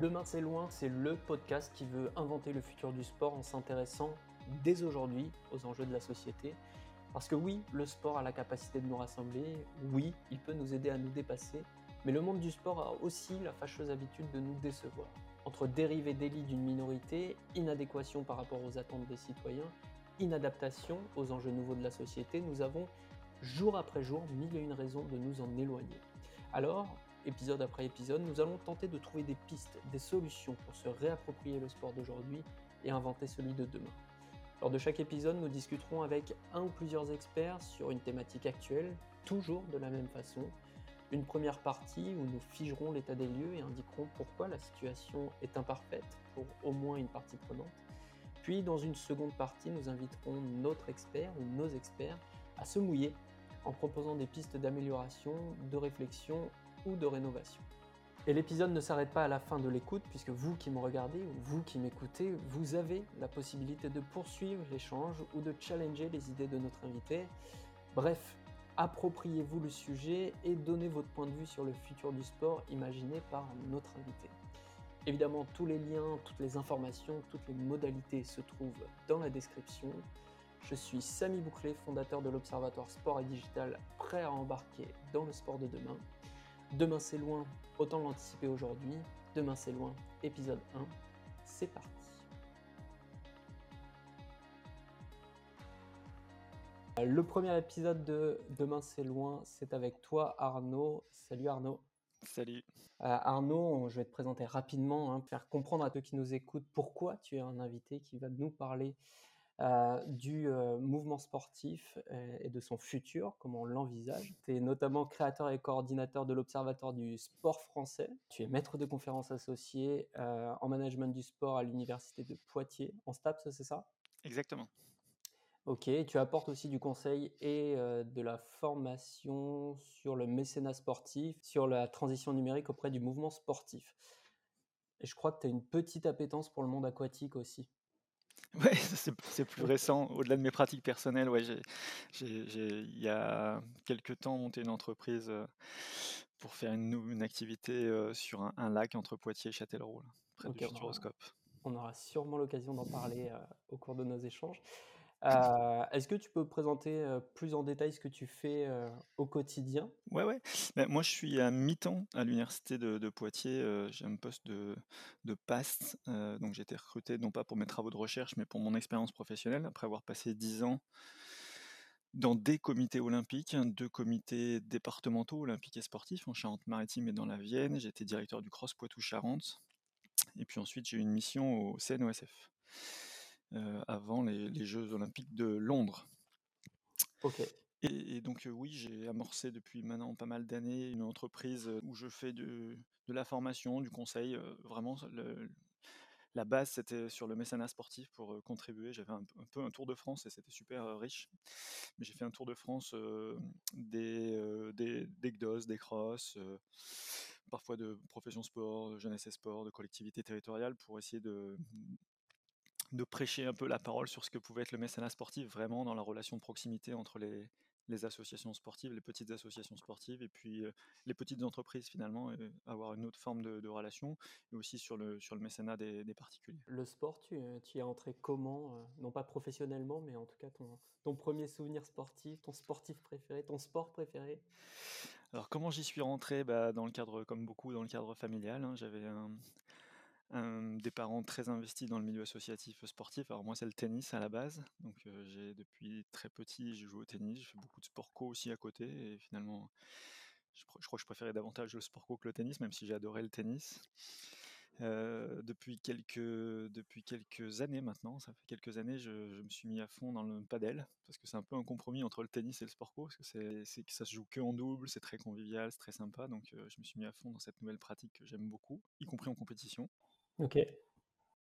Demain c'est loin, c'est le podcast qui veut inventer le futur du sport en s'intéressant dès aujourd'hui aux enjeux de la société. Parce que oui, le sport a la capacité de nous rassembler, oui, il peut nous aider à nous dépasser, mais le monde du sport a aussi la fâcheuse habitude de nous décevoir. Entre dérives et délits d'une minorité, inadéquation par rapport aux attentes des citoyens, inadaptation aux enjeux nouveaux de la société, nous avons jour après jour mille et une raisons de nous en éloigner. Alors, épisode après épisode, nous allons tenter de trouver des pistes, des solutions pour se réapproprier le sport d'aujourd'hui et inventer celui de demain. Lors de chaque épisode, nous discuterons avec un ou plusieurs experts sur une thématique actuelle, toujours de la même façon. Une première partie où nous figerons l'état des lieux et indiquerons pourquoi la situation est imparfaite pour au moins une partie prenante. Puis dans une seconde partie, nous inviterons notre expert ou nos experts à se mouiller en proposant des pistes d'amélioration, de réflexion de rénovation. Et l'épisode ne s'arrête pas à la fin de l'écoute, puisque vous qui me regardez ou vous qui m'écoutez, vous avez la possibilité de poursuivre l'échange ou de challenger les idées de notre invité. Bref, appropriez-vous le sujet et donnez votre point de vue sur le futur du sport imaginé par notre invité. Évidemment, tous les liens, toutes les informations, toutes les modalités se trouvent dans la description. Je suis Samy Bouclé, fondateur de l'Observatoire Sport et Digital, prêt à embarquer dans le sport de demain. Demain c'est loin, autant l'anticiper aujourd'hui. Demain c'est loin, épisode 1, c'est parti. Le premier épisode de Demain c'est loin, c'est avec toi Arnaud. Salut Arnaud. Salut. Euh, Arnaud, je vais te présenter rapidement, hein, faire comprendre à ceux qui nous écoutent pourquoi tu es un invité qui va nous parler euh, du euh, mouvement sportif euh, et de son futur, comment on l'envisage. Tu es notamment créateur et coordinateur de l'Observatoire du sport français. Tu es maître de conférences associé en management du sport à l'Université de Poitiers, en STAPS, c'est ça? Exactement. Ok, tu apportes aussi du conseil et de la formation sur le mécénat sportif, sur la transition numérique auprès du mouvement sportif. Et je crois que tu as une petite appétence pour le monde aquatique aussi. Ouais, c'est plus récent. Au-delà de mes pratiques personnelles, ouais, j'ai, il y a quelques temps, monté une entreprise euh, pour faire une, une activité euh, sur un, lac entre Poitiers et Châtellerault, près du Futuroscope. On aura sûrement l'occasion d'en parler euh, au cours de nos échanges. Euh, est-ce que tu peux présenter plus en détail ce que tu fais au quotidien? Ouais, ouais. Ben, moi, je suis à mi-temps à l'université de, Poitiers. j'ai un poste de, de PAST. donc, j'ai été recruté non pas pour mes travaux de recherche, mais pour mon expérience professionnelle, après avoir passé dix ans dans des comités olympiques, hein, deux comités départementaux olympiques et sportifs en Charente-Maritime et dans la Vienne. Été directeur du Cross Poitou-Charentes. Et puis ensuite, j'ai eu une mission au CNOSF. Euh, avant les, Jeux olympiques de Londres. Ok. Et, donc oui, j'ai amorcé depuis maintenant pas mal d'années une entreprise où je fais de, la formation, du conseil. vraiment, la base, c'était sur le mécénat sportif pour contribuer. J'avais un, peu un tour de France et c'était super riche. Mais j'ai fait un tour de France des, des, des GDOS, des crosses, parfois de profession sport, de jeunesse et sport, de collectivités territoriales pour essayer de, de prêcher un peu la parole sur ce que pouvait être le mécénat sportif, vraiment dans la relation de proximité entre les, associations sportives, les petites associations sportives, et puis euh, les petites entreprises finalement, avoir une autre forme de, relation, et aussi sur le, sur le mécénat des, particuliers. Le sport, tu, tu y es entré comment euh, Non pas professionnellement, mais en tout cas ton, ton premier souvenir sportif, ton sportif préféré, ton sport préféré? Alors comment j'y suis rentré? Bah, Dans le cadre, comme beaucoup, dans le cadre familial. Hein. J'avais un des parents très investis dans le milieu associatif sportif. Alors moi, c'est le tennis à la base. Donc j'ai depuis très petit, j'ai joué au tennis. J'ai fait beaucoup de sport co aussi à côté. Et finalement, je, crois que je préférais davantage le sport co que le tennis, même si j'ai adoré le tennis. depuis, quelques, depuis quelques années maintenant, ça fait quelques années, je, me suis mis à fond dans le padel, parce que c'est un peu un compromis entre le tennis et le sport co, parce que ça se joue que en double, c'est très convivial, c'est très sympa, donc je me suis mis à fond dans cette nouvelle pratique que j'aime beaucoup, y compris en compétition. Ok.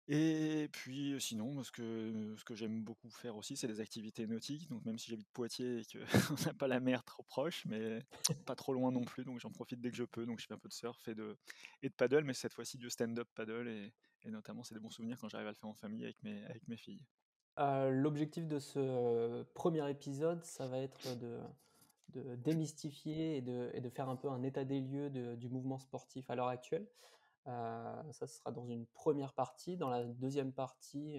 Et puis sinon, ce que, ce que j'aime beaucoup faire aussi, c'est des activités nautiques. Donc même si j'habite Poitiers et qu'on n'a pas la mer trop proche, mais pas trop loin non plus, donc j'en profite dès que je peux. Donc je fais un peu de surf et de, et de paddle, mais cette fois-ci du stand-up paddle. Et, et notamment, c'est des bons souvenirs quand j'arrive à le faire en famille avec mes, avec mes filles. L'objectif de ce premier épisode, ça va être de, de démystifier et de, et de faire un peu un état des lieux du mouvement sportif à l'heure actuelle. Ça, ce sera dans une première partie. Dans la deuxième partie,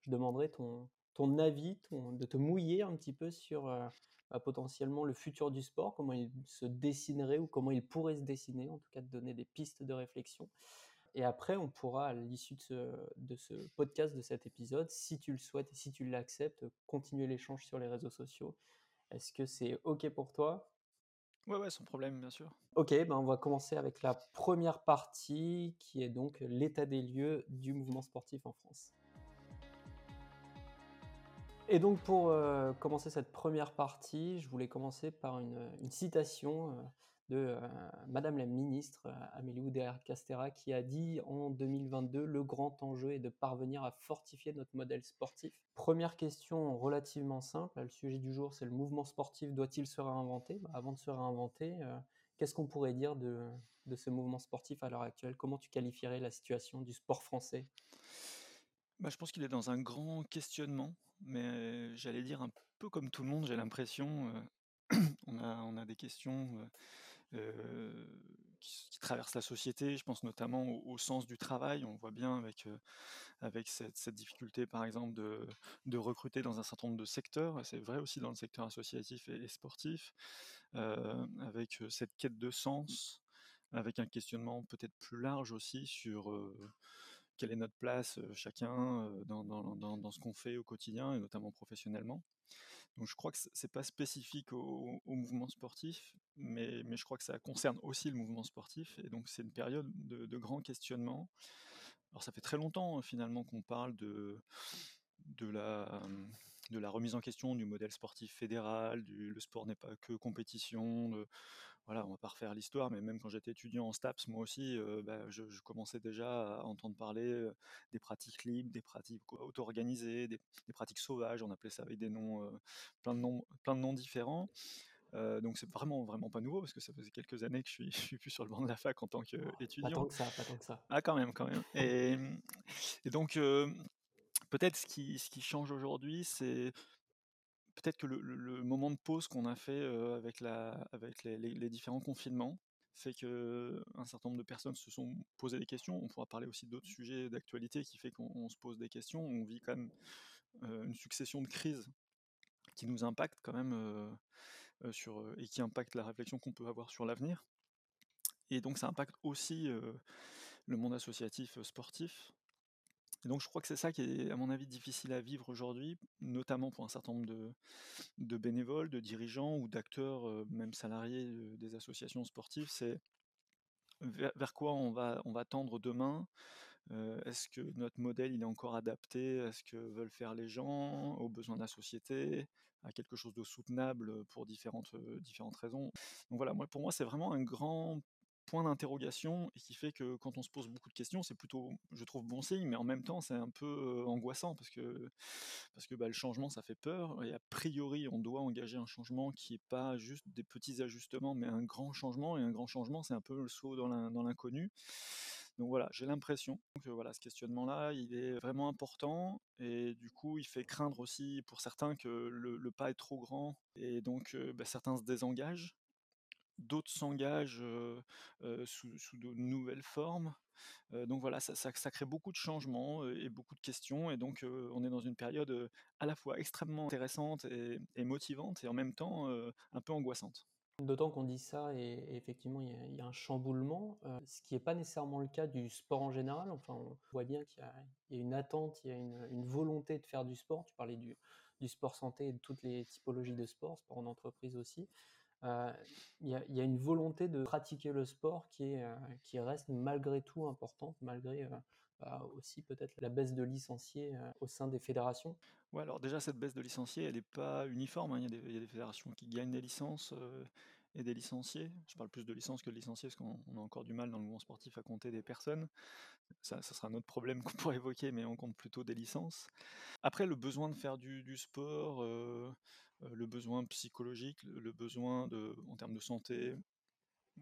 je demanderai ton, ton avis, de te mouiller un petit peu sur bah, potentiellement le futur du sport, comment il se dessinerait ou comment il pourrait se dessiner, en tout cas de donner des pistes de réflexion. Et après, on pourra, à l'issue de ce, de ce podcast, de cet épisode, si tu le souhaites et si tu l'acceptes, continuer l'échange sur les réseaux sociaux. Est-ce que c'est OK pour toi? Ouais, ouais, sans problème, bien sûr. Ok, ben on va commencer avec la première partie qui est donc l'état des lieux du mouvement sportif en France. Et donc pour euh, commencer cette première partie, je voulais commencer par une, citation euh, de euh, Madame la ministre Amélie Oudéa-Castera qui a dit en 2022 le grand enjeu est de parvenir à fortifier notre modèle sportif. Première question relativement simple, le sujet du jour c'est le mouvement sportif doit-il se réinventer? Bah, Avant de se réinventer, qu'est-ce qu'on pourrait dire de, ce mouvement sportif à l'heure actuelle? Comment tu qualifierais la situation du sport français? Bah, je pense qu'il est dans un grand questionnement, mais j'allais dire un peu comme tout le monde, j'ai l'impression, on a des questions qui, traversent la société. Je pense notamment au, sens du travail. On voit bien avec, avec cette, difficulté, par exemple, de, recruter dans un certain nombre de secteurs. C'est vrai aussi dans le secteur associatif et, sportif, avec cette quête de sens, avec un questionnement peut-être plus large aussi sur quelle est notre place chacun dans, dans, ce qu'on fait au quotidien et notamment professionnellement. Donc je crois que c'est pas spécifique au, mouvement sportif, mais, je crois que ça concerne aussi le mouvement sportif et donc c'est une période de, de grand questionnement. Alors ça fait très longtemps finalement qu'on parle de, la remise en question du modèle sportif fédéral, du, le sport n'est pas que compétition, voilà, on va pas refaire l'histoire, mais même quand j'étais étudiant en STAPS, moi aussi, euh, bah, je, commençais déjà à entendre parler des pratiques libres, des pratiques auto-organisées, des, pratiques sauvages, on appelait ça avec des noms, euh, plein, de noms plein de noms différents. donc c'est vraiment vraiment pas nouveau parce que ça faisait quelques années que je suis, suis plus sur le banc de la fac en tant qu'étudiant. Pas tant que ça, pas tant que ça. Ah quand même, quand même. Et, et donc peut-être ce qui, ce qui change aujourd'hui, c'est peut-être que le, moment de pause qu'on a fait avec, les, différents confinements fait que un certain nombre de personnes se sont posées des questions. On pourra parler aussi d'autres sujets d'actualité qui fait qu'on se pose des questions. On vit quand même une succession de crises qui nous impactent quand même et qui impactent la réflexion qu'on peut avoir sur l'avenir. Et donc ça impacte aussi le monde associatif sportif donc je crois que c'est ça qui est, à mon avis, difficile à vivre aujourd'hui, notamment pour un certain nombre de, bénévoles, de dirigeants ou d'acteurs, euh, même salariés des associations sportives. C'est vers, quoi on va, on va tendre demain? Euh, Est-ce que notre modèle il est encore adapté à ce que veulent faire les gens, aux besoins de la société, à quelque chose de soutenable pour différentes, euh, différentes raisons? Donc voilà, moi, pour moi, c'est vraiment un grand point d'interrogation et qui fait que quand on se pose beaucoup de questions, c'est plutôt, je trouve, bon signe, mais en même temps, c'est un peu angoissant parce que, parce que bah, le changement, ça fait peur. Et a priori, on doit engager un changement qui n'est pas juste des petits ajustements, mais un grand changement. Et un grand changement, c'est un peu le saut dans l'inconnu. Donc voilà, j'ai l'impression que voilà, ce questionnement-là, il est vraiment important et du coup, il fait craindre aussi pour certains que le, pas est trop grand et donc bah, certains se désengagent d'autres s'engagent sous, de nouvelles formes. donc voilà, ça, crée beaucoup de changements et beaucoup de questions. Et donc on est dans une période à la fois extrêmement intéressante et, motivante et en même temps un peu angoissante. D'autant qu'on dit ça et, effectivement il y, a un chamboulement, ce qui n'est pas nécessairement le cas du sport en général. Enfin, on voit bien qu'il y, a une attente, il y a une, volonté de faire du sport. Tu parlais du, du sport santé et de toutes les typologies de sport, sport en entreprise aussi. Il y, a une volonté de pratiquer le sport qui, est, qui reste malgré tout importante, malgré bah, aussi peut-être la baisse de licenciés au sein des fédérations. Ouais, alors déjà cette baisse de licenciés, elle n'est pas uniforme. Hein. Il, y a des, fédérations qui gagnent des licences et des licenciés. Je parle plus de licences que de licenciés parce qu'on a encore du mal dans le mouvement sportif à compter des personnes. Ça, sera un autre problème qu'on pourrait évoquer, mais on compte plutôt des licences. Après, le besoin de faire du sport, le besoin psychologique, le besoin de, en termes de santé,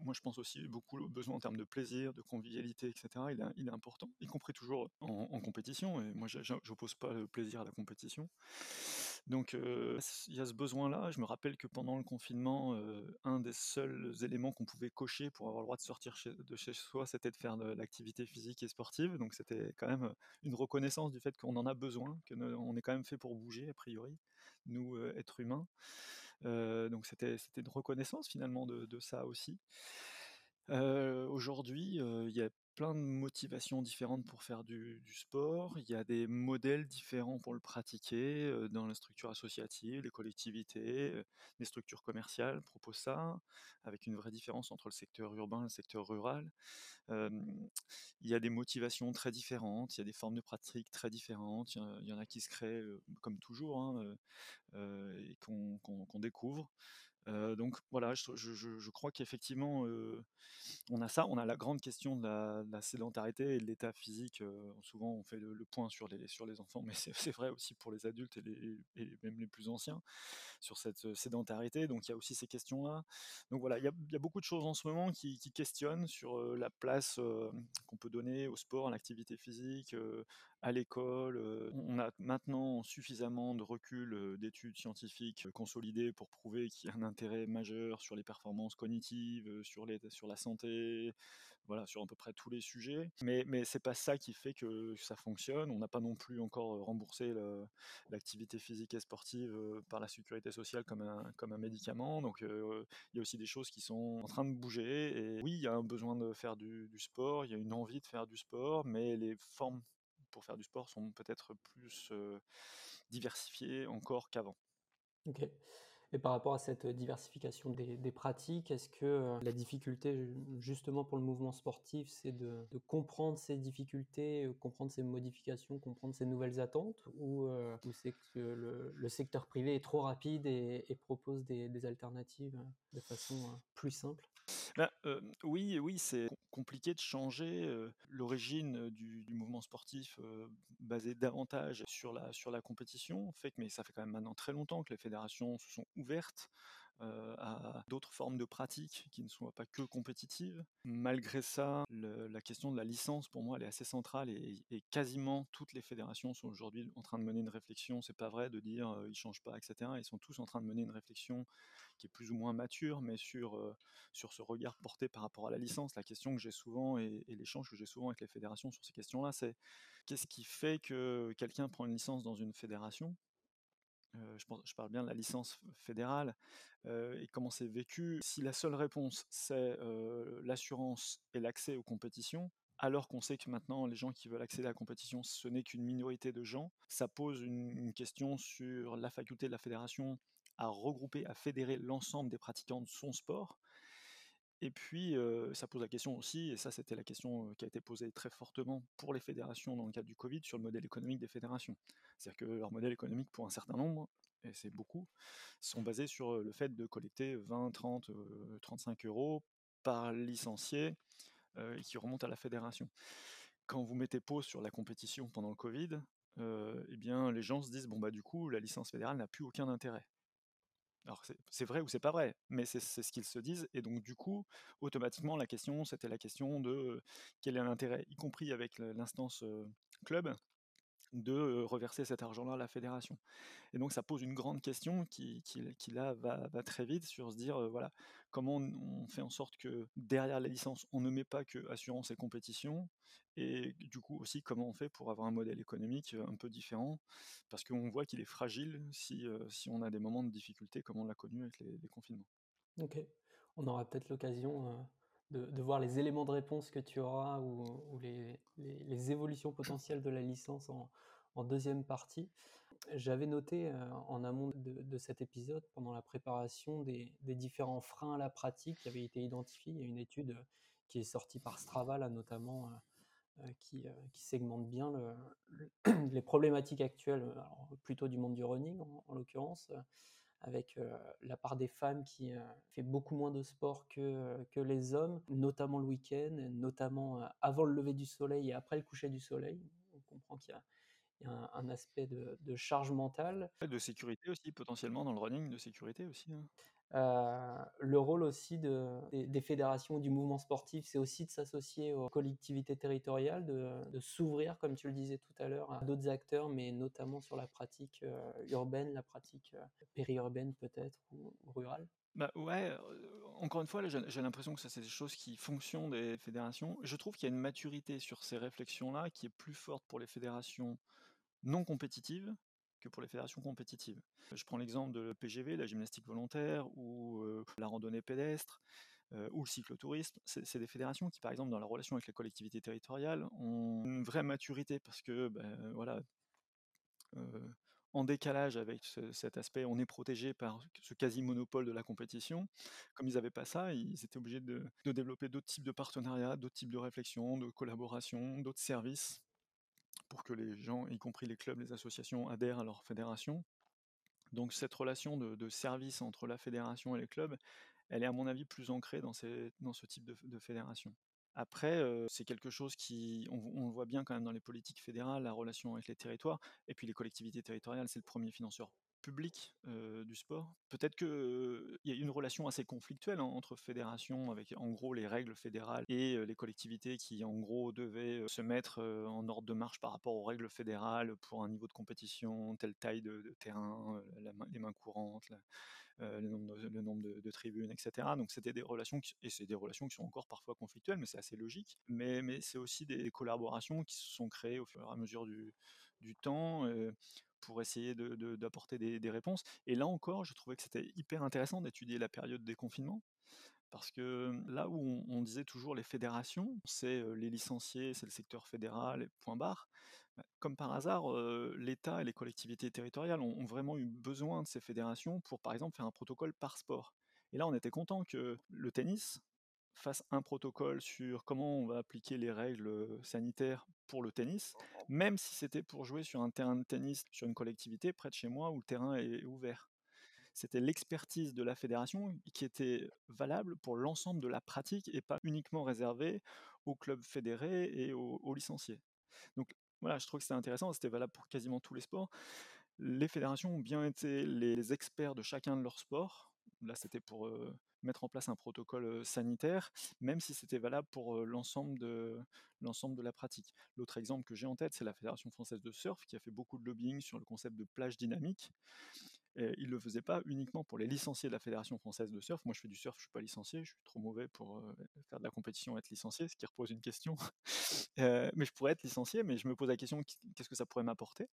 moi je pense aussi beaucoup au besoin en termes de plaisir, de convivialité, etc. Il est, important, y compris toujours en, compétition. Et moi, je n'oppose pas le plaisir à la compétition. Donc il y a ce besoin-là. Je me rappelle que pendant le confinement, un des seuls éléments qu'on pouvait cocher pour avoir le droit de sortir de chez soi, c'était de faire de l'activité physique et sportive. Donc c'était quand même une reconnaissance du fait qu'on en a besoin, qu'on est quand même fait pour bouger, a priori, nous, êtres humains. donc c'était une reconnaissance finalement de, ça aussi. Aujourd'hui, il y a plein de motivations différentes pour faire du, sport. Il y a des modèles différents pour le pratiquer dans la structure associative, les collectivités, les structures commerciales proposent ça, avec une vraie différence entre le secteur urbain et le secteur rural. il y a des motivations très différentes, il y a des formes de pratique très différentes. Il y, en a qui se créent, comme toujours, hein, et qu'on découvre. Donc voilà, je, crois qu'effectivement, on a ça, on a la grande question de la, sédentarité et de l'état physique. souvent, on fait le, point sur les, sur les enfants, mais c'est vrai aussi pour les adultes et, même les plus anciens sur cette sédentarité. Donc il y a aussi ces questions-là. Donc voilà, il y, a, beaucoup de choses en ce moment qui, questionnent sur la place qu'on peut donner au sport, à l'activité physique, à l'école. On a maintenant suffisamment de recul d'études scientifiques consolidées pour prouver qu'il y a un intérêt majeur sur les performances cognitives, sur, les, sur la santé, voilà, sur à peu près tous les sujets. Mais, mais c'est pas ça qui fait que ça fonctionne. On n'a pas non plus encore remboursé l'activité physique et sportive par la sécurité sociale comme un, comme un médicament. Donc il y a aussi des choses qui sont en train de bouger. Et oui, il y a un besoin de faire du, du sport, il y a une envie de faire du sport, mais les formes pour faire du sport sont peut-être plus diversifiées encore qu'avant. Ok. Et par rapport à cette diversification des, pratiques, est-ce que la difficulté justement pour le mouvement sportif, c'est de, comprendre ces difficultés, comprendre ces modifications, comprendre ces nouvelles attentes, ou, c'est que le, secteur privé est trop rapide et, propose des, alternatives de façon plus simple? Ben, oui, oui, c'est compliqué de changer l'origine du, mouvement sportif basé davantage sur la, sur la compétition. Mais ça fait quand même maintenant très longtemps que les fédérations se sont ouvertes à d'autres formes de pratiques qui ne soient pas que compétitives. Malgré ça, la question de la licence, pour moi, elle est assez centrale et, quasiment toutes les fédérations sont aujourd'hui en train de mener une réflexion. C'est pas vrai de dire ils changent pas, etc. Ils sont tous en train de mener une réflexion qui est plus ou moins mature, mais sur, sur ce regard porté par rapport à la licence. La question que j'ai souvent et l'échange que j'ai souvent avec les fédérations sur ces questions-là, c'est qu'est-ce qui fait que quelqu'un prend une licence dans une fédération? Je, parle bien de la licence fédérale, et comment c'est vécu. Si la seule réponse, c'est l'assurance et l'accès aux compétitions, alors qu'on sait que maintenant les gens qui veulent accéder à la compétition, ce n'est qu'une minorité de gens, ça pose une, question sur la faculté de la fédération à regrouper, à fédérer l'ensemble des pratiquants de son sport. Et puis, ça pose la question aussi, et ça c'était la question qui a été posée très fortement pour les fédérations dans le cadre du Covid, sur le modèle économique des fédérations. C'est-à-dire que leur modèle économique, pour un certain nombre, et c'est beaucoup, sont basés sur le fait de collecter 20, 30, 35 euros par licencié qui remonte à la fédération. Quand vous mettez pause sur la compétition pendant le Covid, eh bien, les gens se disent bon bah du coup la licence fédérale n'a plus aucun intérêt. Alors c'est vrai ou c'est pas vrai, mais c'est ce qu'ils se disent. Et donc du coup, automatiquement, la question, c'était la question de quel est l'intérêt, y compris avec l'instance club, de reverser cet argent-là à la fédération. Et donc ça pose une grande question qui, qui, là va, va, très vite sur se dire voilà comment on fait en sorte que derrière la licence on ne met pas que assurance et compétition et du coup aussi comment on fait pour avoir un modèle économique un peu différent? Parce qu'on voit qu'il est fragile si, si on a des moments de difficulté comme on l'a connu avec les, confinements. Ok, on aura peut-être l'occasion de, voir les éléments de réponse que tu auras ou, les, les, évolutions potentielles de la licence en, en deuxième partie. J'avais noté euh, en amont de, cet épisode, pendant la préparation, des, différents freins à la pratique qui avaient été identifiés. Il y a une étude euh, qui est sortie par Strava, là, notamment, euh, qui, segmente bien le, les problématiques actuelles, plutôt du monde du running en l'occurrence, avec la part des femmes qui fait beaucoup moins de sport que, que les hommes, notamment le week-end, notamment avant le lever du soleil et après le coucher du soleil. On comprend qu'il il y a un, aspect de, charge mentale. De sécurité aussi, potentiellement dans le running, de sécurité aussi. Hein. Euh, le rôle aussi des, fédérations du mouvement sportif, c'est aussi de s'associer aux collectivités territoriales, de, s'ouvrir, comme tu le disais tout à l'heure, à d'autres acteurs, mais notamment sur la pratique euh, urbaine, la pratique euh, périurbaine peut-être, ou, rurale. Bah ouais, encore une fois, j'ai l'impression que ça, c'est des choses qui fonctionnent des fédérations. Je trouve qu'il y a une maturité sur ces réflexions-là qui est plus forte pour les fédérations non compétitives que pour les fédérations compétitives. Je prends l'exemple de PGV, la gymnastique volontaire, ou la randonnée pédestre, ou le cyclotourisme. C'est des fédérations qui, par exemple, dans la relation avec les collectivités territoriales, ont une vraie maturité parce que, ben, voilà, en décalage avec cet aspect, on est protégé par ce quasi-monopole de la compétition. Comme ils n'avaient pas ça, ils étaient obligés de, de développer d'autres types de partenariats, d'autres types de réflexions, de collaborations, d'autres services pour que les gens, y compris les clubs, les associations, adhèrent à leur fédération. Donc cette relation de, service entre la fédération et les clubs, elle est à mon avis plus ancrée dans, ce type de, fédération. Après, c'est quelque chose qui, on, on, le voit bien quand même dans les politiques fédérales, la relation avec les territoires, et puis les collectivités territoriales, c'est le premier financeur public du sport. Peut-être qu'il y a une relation assez conflictuelle hein, entre fédérations, avec en gros les règles fédérales et les collectivités qui en gros devaient se mettre en ordre de marche par rapport aux règles fédérales pour un niveau de compétition, telle taille de, terrain, les mains courantes, le nombre, de, tribunes, etc. Donc c'était des relations, et c'est des relations qui sont encore parfois conflictuelles, mais c'est assez logique. Mais, c'est aussi des collaborations qui se sont créées au fur et à mesure du temps pour essayer d'apporter des, réponses. Et là encore, je trouvais que c'était hyper intéressant d'étudier la période des confinements. Parce que là où on, disait toujours les fédérations, c'est les licenciés, c'est le secteur fédéral, point barre. Bah, comme par hasard, l'État et les collectivités territoriales ont, vraiment eu besoin de ces fédérations pour, par exemple, faire un protocole par sport. Et là, on était content que le tennis fasse un protocole sur comment on va appliquer les règles sanitaires pour le tennis, même si c'était pour jouer sur un terrain de tennis sur une collectivité près de chez moi où le terrain est ouvert. C'était l'expertise de la fédération qui était valable pour l'ensemble de la pratique et pas uniquement réservée aux clubs fédérés et aux, licenciés. Donc voilà, je trouve que c'était intéressant, c'était valable pour quasiment tous les sports. Les fédérations ont bien été les experts de chacun de leurs sports. Là, c'était pour mettre en place un protocole sanitaire, même si c'était valable pour l'ensemble de, l'ensemble de la pratique. L'autre exemple que j'ai en tête, c'est la Fédération française de surf, qui a fait beaucoup de lobbying sur le concept de plage dynamique. Et il ne le faisait pas uniquement pour les licenciés de la Fédération française de surf. Moi, je fais du surf, je ne suis pas licencié, je suis trop mauvais pour faire de la compétition et être licencié, ce qui repose une question. mais je pourrais être licencié, mais je me pose la question qu'est-ce que ça pourrait m'apporter?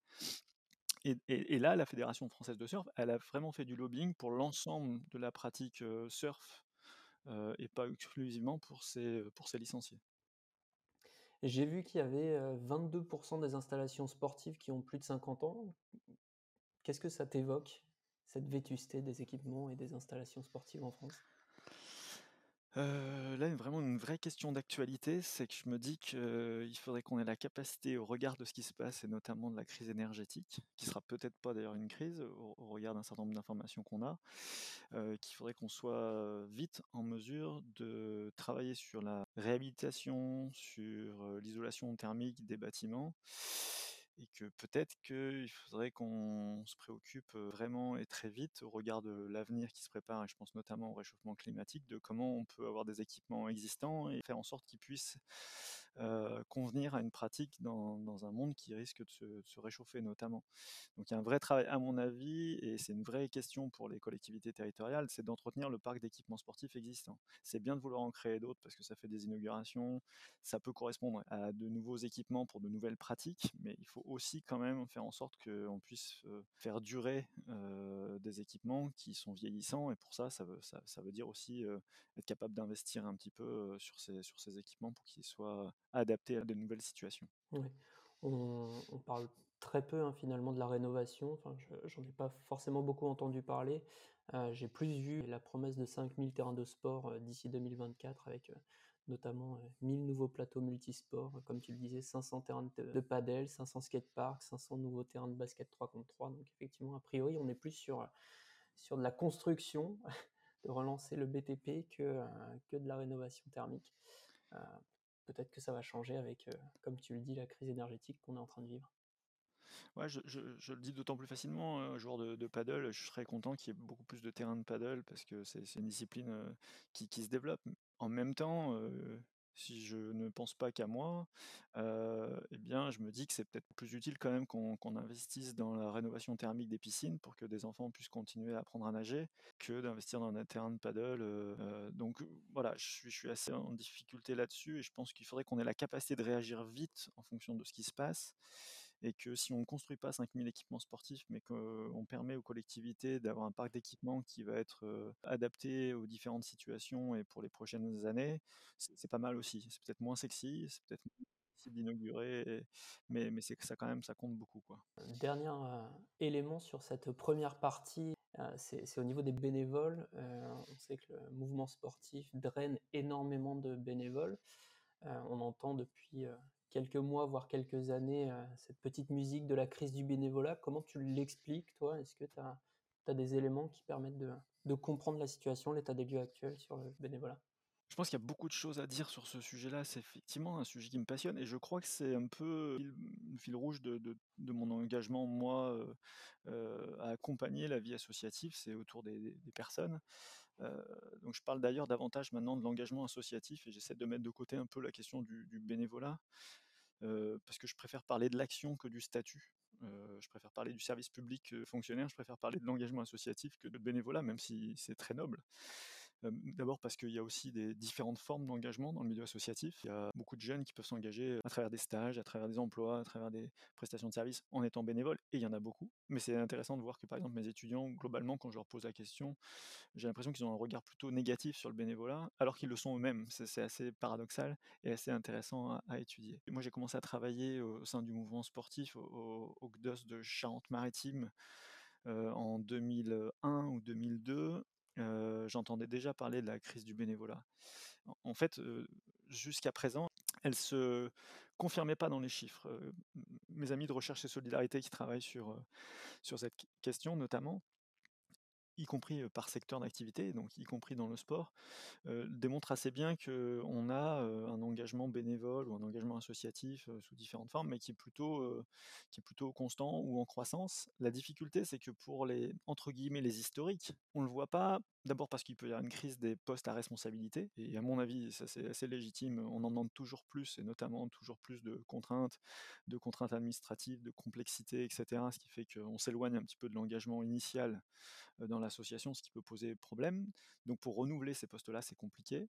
Et, là, la Fédération française de surf, elle a vraiment fait du lobbying pour l'ensemble de la pratique surf et pas exclusivement pour ses, pour ses licenciés. J'ai vu qu'il y avait 22% des installations sportives qui ont plus de 50 ans. Qu'est-ce que ça t'évoque, cette vétusté des équipements et des installations sportives en France? Euh, là, vraiment une vraie question d'actualité, c'est que je me dis qu'il faudrait qu'on ait la capacité, au regard de ce qui se passe, et notamment de la crise énergétique, qui sera peut-être pas d'ailleurs une crise, au, regard d'un certain nombre d'informations qu'on a, euh, qu'il faudrait qu'on soit vite en mesure de travailler sur la réhabilitation, sur euh, l'isolation thermique des bâtiments, et que peut-être qu'il faudrait qu'on se préoccupe vraiment et très vite au regard de l'avenir qui se prépare, et je pense notamment au réchauffement climatique, de comment on peut avoir des équipements existants et faire en sorte qu'ils puissent convenir à une pratique dans, un monde qui risque de se, réchauffer notamment. Donc il y a un vrai travail à mon avis, et c'est une vraie question pour les collectivités territoriales, c'est d'entretenir le parc d'équipements sportifs existants. C'est bien de vouloir en créer d'autres parce que ça fait des inaugurations, ça peut correspondre à de nouveaux équipements pour de nouvelles pratiques, mais il faut aussi quand même faire en sorte qu'on puisse faire durer des équipements qui sont vieillissants, et pour ça, ça veut, ça, veut dire aussi être capable d'investir un petit peu sur ces, sur ces équipements pour qu'ils soient adaptés à de nouvelles situations. On, parle très peu hein, finalement de la rénovation, enfin, j'en ai pas forcément beaucoup entendu parler. J'ai plus vu la promesse de 5000 terrains de sport d'ici 2024 avec notamment 1000 nouveaux plateaux multisports, comme tu le disais, 500 terrains de, de padel, 500 skateparks, 500 nouveaux terrains de basket 3 contre 3. Donc effectivement, a priori, on est plus sur, sur de la construction, de relancer le BTP que, que de la rénovation thermique. Peut-être que ça va changer avec, comme tu le dis, la crise énergétique qu'on est en train de vivre. Ouais, je, le dis d'autant plus facilement, un joueur de, paddle, je serais content qu'il y ait beaucoup plus de terrains de paddle parce que c'est une discipline euh, qui, se développe. En même temps, euh, si je ne pense pas qu'à moi, eh bien, je me dis que c'est peut-être plus utile quand même qu'on investisse dans la rénovation thermique des piscines pour que des enfants puissent continuer à apprendre à nager que d'investir dans un terrain de paddle. donc voilà, je suis assez en difficulté là-dessus et je pense qu'il faudrait qu'on ait la capacité de réagir vite en fonction de ce qui se passe et que si on ne construit pas 5000 équipements sportifs, mais qu'on permet aux collectivités d'avoir un parc d'équipements qui va être euh, adapté aux différentes situations et pour les prochaines années, c'est pas mal aussi. C'est peut-être moins sexy, c'est peut-être difficile d'inaugurer, mais, mais c'est ça quand même, ça compte beaucoup. Quoi. Dernier euh, élément sur cette première partie, euh, c'est au niveau des bénévoles. Euh, on sait que le mouvement sportif draine énormément de bénévoles. Euh, on entend depuis euh, quelques mois, voire quelques années, euh, cette petite musique de la crise du bénévolat. Comment tu l'expliques, toi? Est-ce que tu as, des éléments qui permettent de, comprendre la situation, l'état des lieux actuel sur le bénévolat? Je pense qu'il y a beaucoup de choses à dire sur ce sujet-là. C'est effectivement un sujet qui me passionne et je crois que c'est un peu le fil rouge de, mon engagement, moi, euh, euh, à accompagner la vie associative. C'est autour des, personnes. Donc je parle d'ailleurs davantage maintenant de l'engagement associatif et j'essaie de mettre de côté un peu la question du, bénévolat parce que je préfère parler de l'action que du statut. Je préfère parler du service public fonctionnaire, je préfère parler de l'engagement associatif que de bénévolat, même si c'est très noble. D'abord parce qu'il y a aussi des différentes formes d'engagement dans le milieu associatif. Il y a beaucoup de jeunes qui peuvent s'engager à travers des stages, à travers des emplois, à travers des prestations de services en étant bénévoles, et il y en a beaucoup. Mais c'est intéressant de voir que par exemple mes étudiants, globalement, quand je leur pose la question, j'ai l'impression qu'ils ont un regard plutôt négatif sur le bénévolat, alors qu'ils le sont eux-mêmes. C'est assez paradoxal et assez intéressant à, étudier. Moi j'ai commencé à travailler au, sein du mouvement sportif au, au GDOS de Charente-Maritime en 2001 ou 2002 j'entendais déjà parler de la crise du bénévolat. En fait, jusqu'à présent, elle se confirmait pas dans les chiffres. Mes amis de recherche et solidarité qui travaillent sur, sur cette question notamment, y compris par secteur d'activité, donc y compris dans le sport, démontre assez bien qu'on a un engagement bénévole ou un engagement associatif sous différentes formes, mais qui est, plutôt, qui est plutôt constant ou en croissance. La difficulté, c'est que pour les, entre guillemets, les historiques, on ne le voit pas, d'abord parce qu'il peut y avoir une crise des postes à responsabilité, et à mon avis, ça c'est assez légitime, on en demande toujours plus, et notamment toujours plus de contraintes, de contraintes administratives, de complexité, etc., ce qui fait qu'on s'éloigne un petit peu de l'engagement initial dans l'association, ce qui peut poser problème. Donc pour renouveler ces postes-là, c'est compliqué,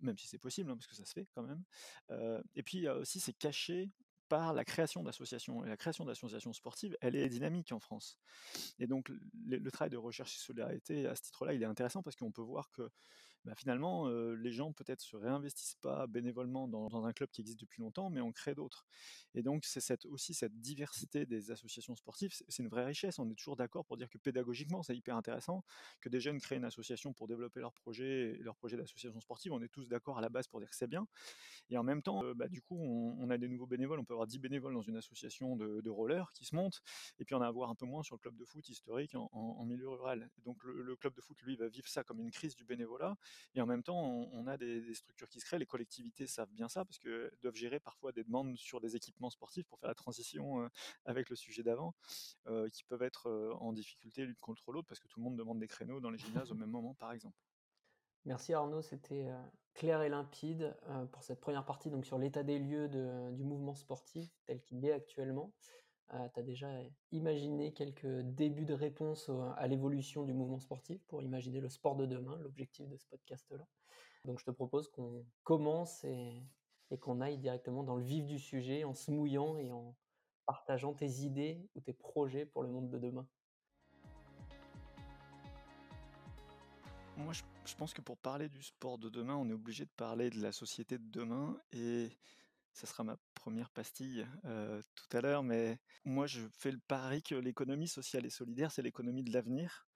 même si c'est possible, hein, parce que ça se fait quand même. Euh, et puis aussi, c'est caché par la création d'associations. Et la création d'associations sportives, elle est dynamique en France. Et donc, le, le travail de recherche et solidarité, à ce titre-là, il est intéressant parce qu'on peut voir que bah, finalement, les gens peut-être se réinvestissent pas bénévolement dans, un club qui existe depuis longtemps, mais on crée d'autres. Et donc, c'est aussi cette diversité des associations sportives, c'est une vraie richesse. On est toujours d'accord pour dire que pédagogiquement, c'est hyper intéressant que des jeunes créent une association pour développer leur projet, leur projet d'association sportive. On est tous d'accord à la base pour dire que c'est bien. Et en même temps, bah, du coup, on, on, a des nouveaux bénévoles. On peut avoir 10 bénévoles dans une association de, de rollers qui se montent, et puis en avoir un peu moins sur le club de foot historique en, milieu rural. Donc, le, club de foot, lui, va vivre ça comme une crise du bénévolat. Et en même temps, on, a des, structures qui se créent. Les collectivités savent bien ça parce qu'elles doivent gérer parfois des demandes sur des équipements sportifs pour faire la transition euh, avec le sujet d'avant, euh, qui peuvent être euh, en difficulté l'une contre l'autre parce que tout le monde demande des créneaux dans les gymnases au même moment, par exemple. Merci Arnaud, c'était clair et limpide pour cette première partie donc sur l'état des lieux du mouvement sportif tel qu'il est actuellement. Euh, tu as déjà imaginé quelques débuts de réponse à l'évolution du mouvement sportif pour imaginer le sport de demain, l'objectif de ce podcast-là? Donc je te propose qu'on commence et, et qu'on aille directement dans le vif du sujet en se mouillant et en partageant tes idées ou tes projets pour le monde de demain. Moi, je, je, pense que pour parler du sport de demain, on est obligé de parler de la société de demain et ça sera ma première pastille tout à l'heure, mais moi je fais le pari que l'économie sociale et solidaire, c'est l'économie de l'avenir.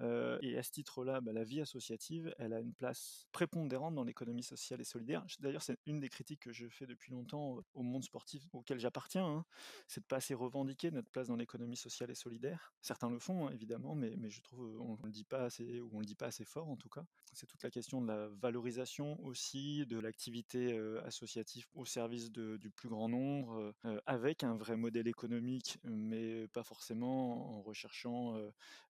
Et à ce titre-là, bah, la vie associative, elle a une place prépondérante dans l'économie sociale et solidaire. D'ailleurs, c'est une des critiques que je fais depuis longtemps au monde sportif auquel j'appartiens, hein. c'est de pas assez revendiquer notre place dans l'économie sociale et solidaire. Certains le font, hein, évidemment, mais, je trouve on, ne le dit pas assez, ou on le dit pas assez fort en tout cas. C'est toute la question de la valorisation aussi de l'activité associative au service du plus grand nombre, avec un vrai modèle économique, mais pas forcément en recherchant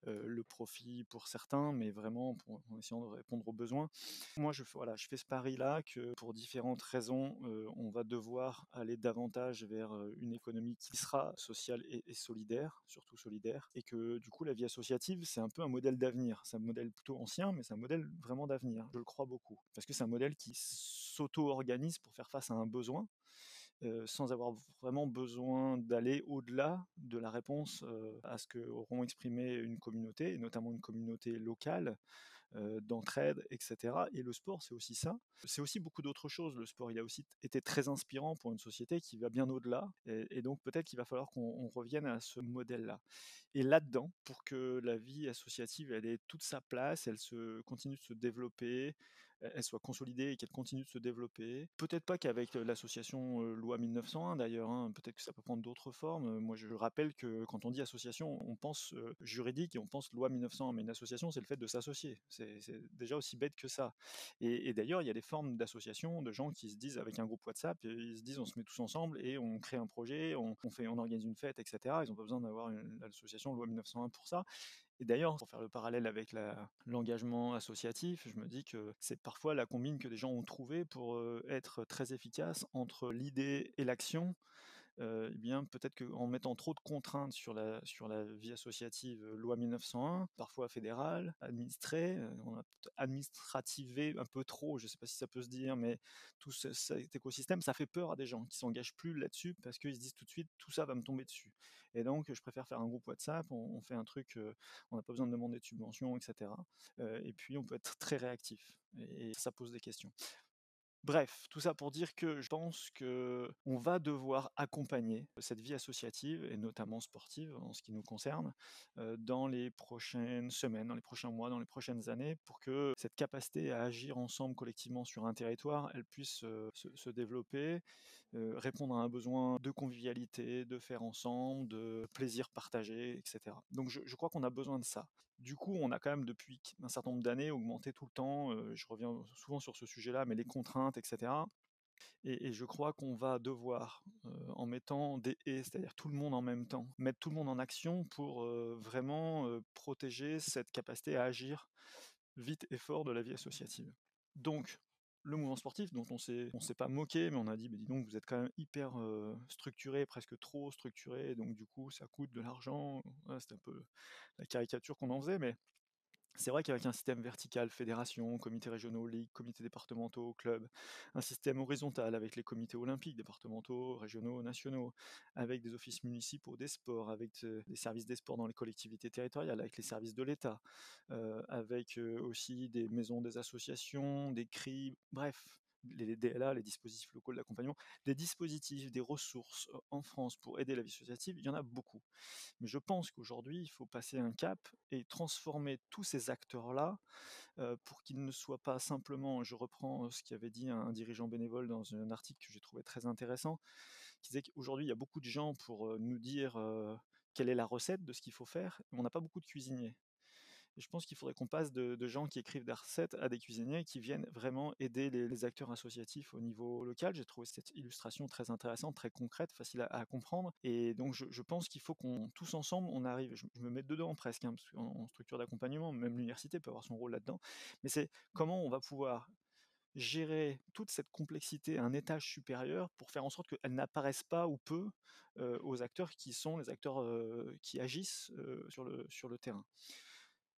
le profit pour certains, mais vraiment en essayant de répondre aux besoins. Moi, je, voilà, je fais ce pari-là que pour différentes raisons, euh, on va devoir aller davantage vers euh, une économie qui sera sociale et, solidaire, surtout solidaire, et que du coup, la vie associative, c'est un peu un modèle d'avenir. C'est un modèle plutôt ancien, mais c'est un modèle vraiment d'avenir. Je le crois beaucoup. Parce que c'est un modèle qui s'auto-organise pour faire face à un besoin. Euh, sans avoir vraiment besoin d'aller au-delà de la réponse à ce que auront exprimé une communauté, et notamment une communauté locale, d'entraide, etc. Et le sport, c'est aussi ça. C'est aussi beaucoup d'autres choses. Le sport, il a aussi été très inspirant pour une société qui va bien au-delà. Et, donc peut-être qu'il va falloir qu'on revienne à ce modèle-là. Et là-dedans, pour que la vie associative elle ait toute sa place, elle se continue de se développer, elle soit consolidée et qu'elle continue de se développer. Peut-être pas qu'avec l'association loi 1901 d'ailleurs, hein, peut-être que ça peut prendre d'autres formes. Moi je rappelle que quand on dit association, on pense juridique et on pense loi 1901, mais une association c'est le fait de s'associer. C'est déjà aussi bête que ça. Et, d'ailleurs il y a des formes d'associations de gens qui se disent avec un groupe WhatsApp, ils se disent on se met tous ensemble et on crée un projet, on, fait, on organise une fête, etc. Ils n'ont pas besoin d'avoir une association loi 1901 pour ça. Et d'ailleurs, pour faire le parallèle avec l'engagement associatif, je me dis que c'est parfois la combine que des gens ont trouvée pour être très efficace entre l'idée et l'action euh, eh bien peut-être qu'en mettant trop de contraintes sur la, sur la vie associative, euh, loi 1901, parfois fédérale, administrée, euh, on a administrativé un peu trop, je ne sais pas si ça peut se dire, mais tout cet écosystème, ça fait peur à des gens qui s'engagent plus là-dessus parce qu'ils se disent tout de suite, tout ça va me tomber dessus. Et donc, je préfère faire un groupe WhatsApp, on, fait un truc, on n'a pas besoin de demander de subventions, etc. et puis, on peut être très réactif. et ça pose des questions. Bref, tout ça pour dire que je pense que on va devoir accompagner cette vie associative et notamment sportive en ce qui nous concerne dans les prochaines semaines, dans les prochains mois, dans les prochaines années pour que cette capacité à agir ensemble collectivement sur un territoire, elle puisse se, développer, répondre à un besoin de convivialité, de faire ensemble, de plaisir partagé, etc. Donc je crois qu'on a besoin de ça. Du coup, on a quand même depuis un certain nombre d'années augmenté tout le temps, je reviens souvent sur ce sujet-là, mais les contraintes, etc. Et, je crois qu'on va devoir, en mettant des et, c'est-à-dire tout le monde en même temps, mettre tout le monde en action pour vraiment protéger cette capacité à agir vite et fort de la vie associative. Donc, le mouvement sportif, dont on s'est, on s'est pas moqué, mais on a dit, bah, dis donc, vous êtes quand même hyper structuré, presque trop structuré, donc du coup, ça coûte de l'argent. c'était un peu la caricature qu'on en faisait, mais c'est vrai qu'avec un système vertical, fédération, comités régionaux, ligues, comités départementaux, clubs, un système horizontal avec les comités olympiques départementaux, régionaux, nationaux, avec des offices municipaux des sports, avec des services des sports dans les collectivités territoriales, avec les services de l'État, euh, avec euh, aussi des maisons des associations, des CRI, bref, les DLA, les dispositifs locaux d'accompagnement, des dispositifs, des ressources en France pour aider la vie associative, il y en a beaucoup. Mais je pense qu'aujourd'hui, il faut passer un cap et transformer tous ces acteurs-là pour qu'ils ne soient pas simplement, je reprends ce qu'avait dit un dirigeant bénévole dans un article que j'ai trouvé très intéressant, qui disait qu'aujourd'hui, il y a beaucoup de gens pour nous dire quelle est la recette de ce qu'il faut faire, mais on n'a pas beaucoup de cuisiniers je pense qu'il faudrait qu'on passe de, gens qui écrivent des recettes à des cuisiniers qui viennent vraiment aider les, acteurs associatifs au niveau local. J'ai trouvé cette illustration très intéressante, très concrète, facile à, comprendre. Et donc, je, pense qu'il faut qu'on, tous ensemble, on arrive, je, me mets dedans presque, hein, parce qu'en structure d'accompagnement, même l'université peut avoir son rôle là-dedans, mais c'est comment on va pouvoir gérer toute cette complexité à un étage supérieur pour faire en sorte qu'elle n'apparaisse pas ou peu aux acteurs qui sont les acteurs qui agissent le, sur le terrain.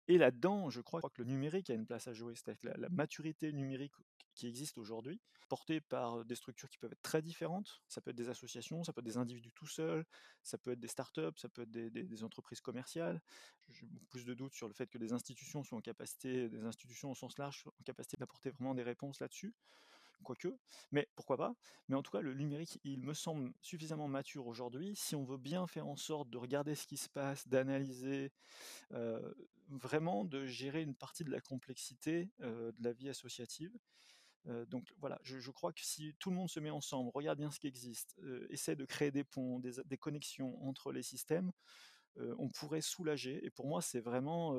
Et là-dedans, je crois que le numérique a une place à jouer, c'est-à-dire la, maturité numérique qui existe aujourd'hui, portée par des structures qui peuvent être très différentes. Ça peut être des associations, ça peut être des individus tout seuls, ça peut être des startups, ça peut être des, entreprises commerciales. J'ai plus de doutes sur le fait que des institutions sont en capacité, des institutions au sens large, sont en capacité d'apporter vraiment des réponses là-dessus quoique, mais pourquoi pas. Mais en tout cas, le numérique, il me semble suffisamment mature aujourd'hui. Si on veut bien faire en sorte de regarder ce qui se passe, d'analyser, vraiment de gérer une partie de la complexité de la vie associative. donc voilà, je, crois que si tout le monde se met ensemble, regarde bien ce qui existe, essaie de créer des ponts, des connexions entre les systèmes, on pourrait soulager. Et pour moi, c'est vraiment,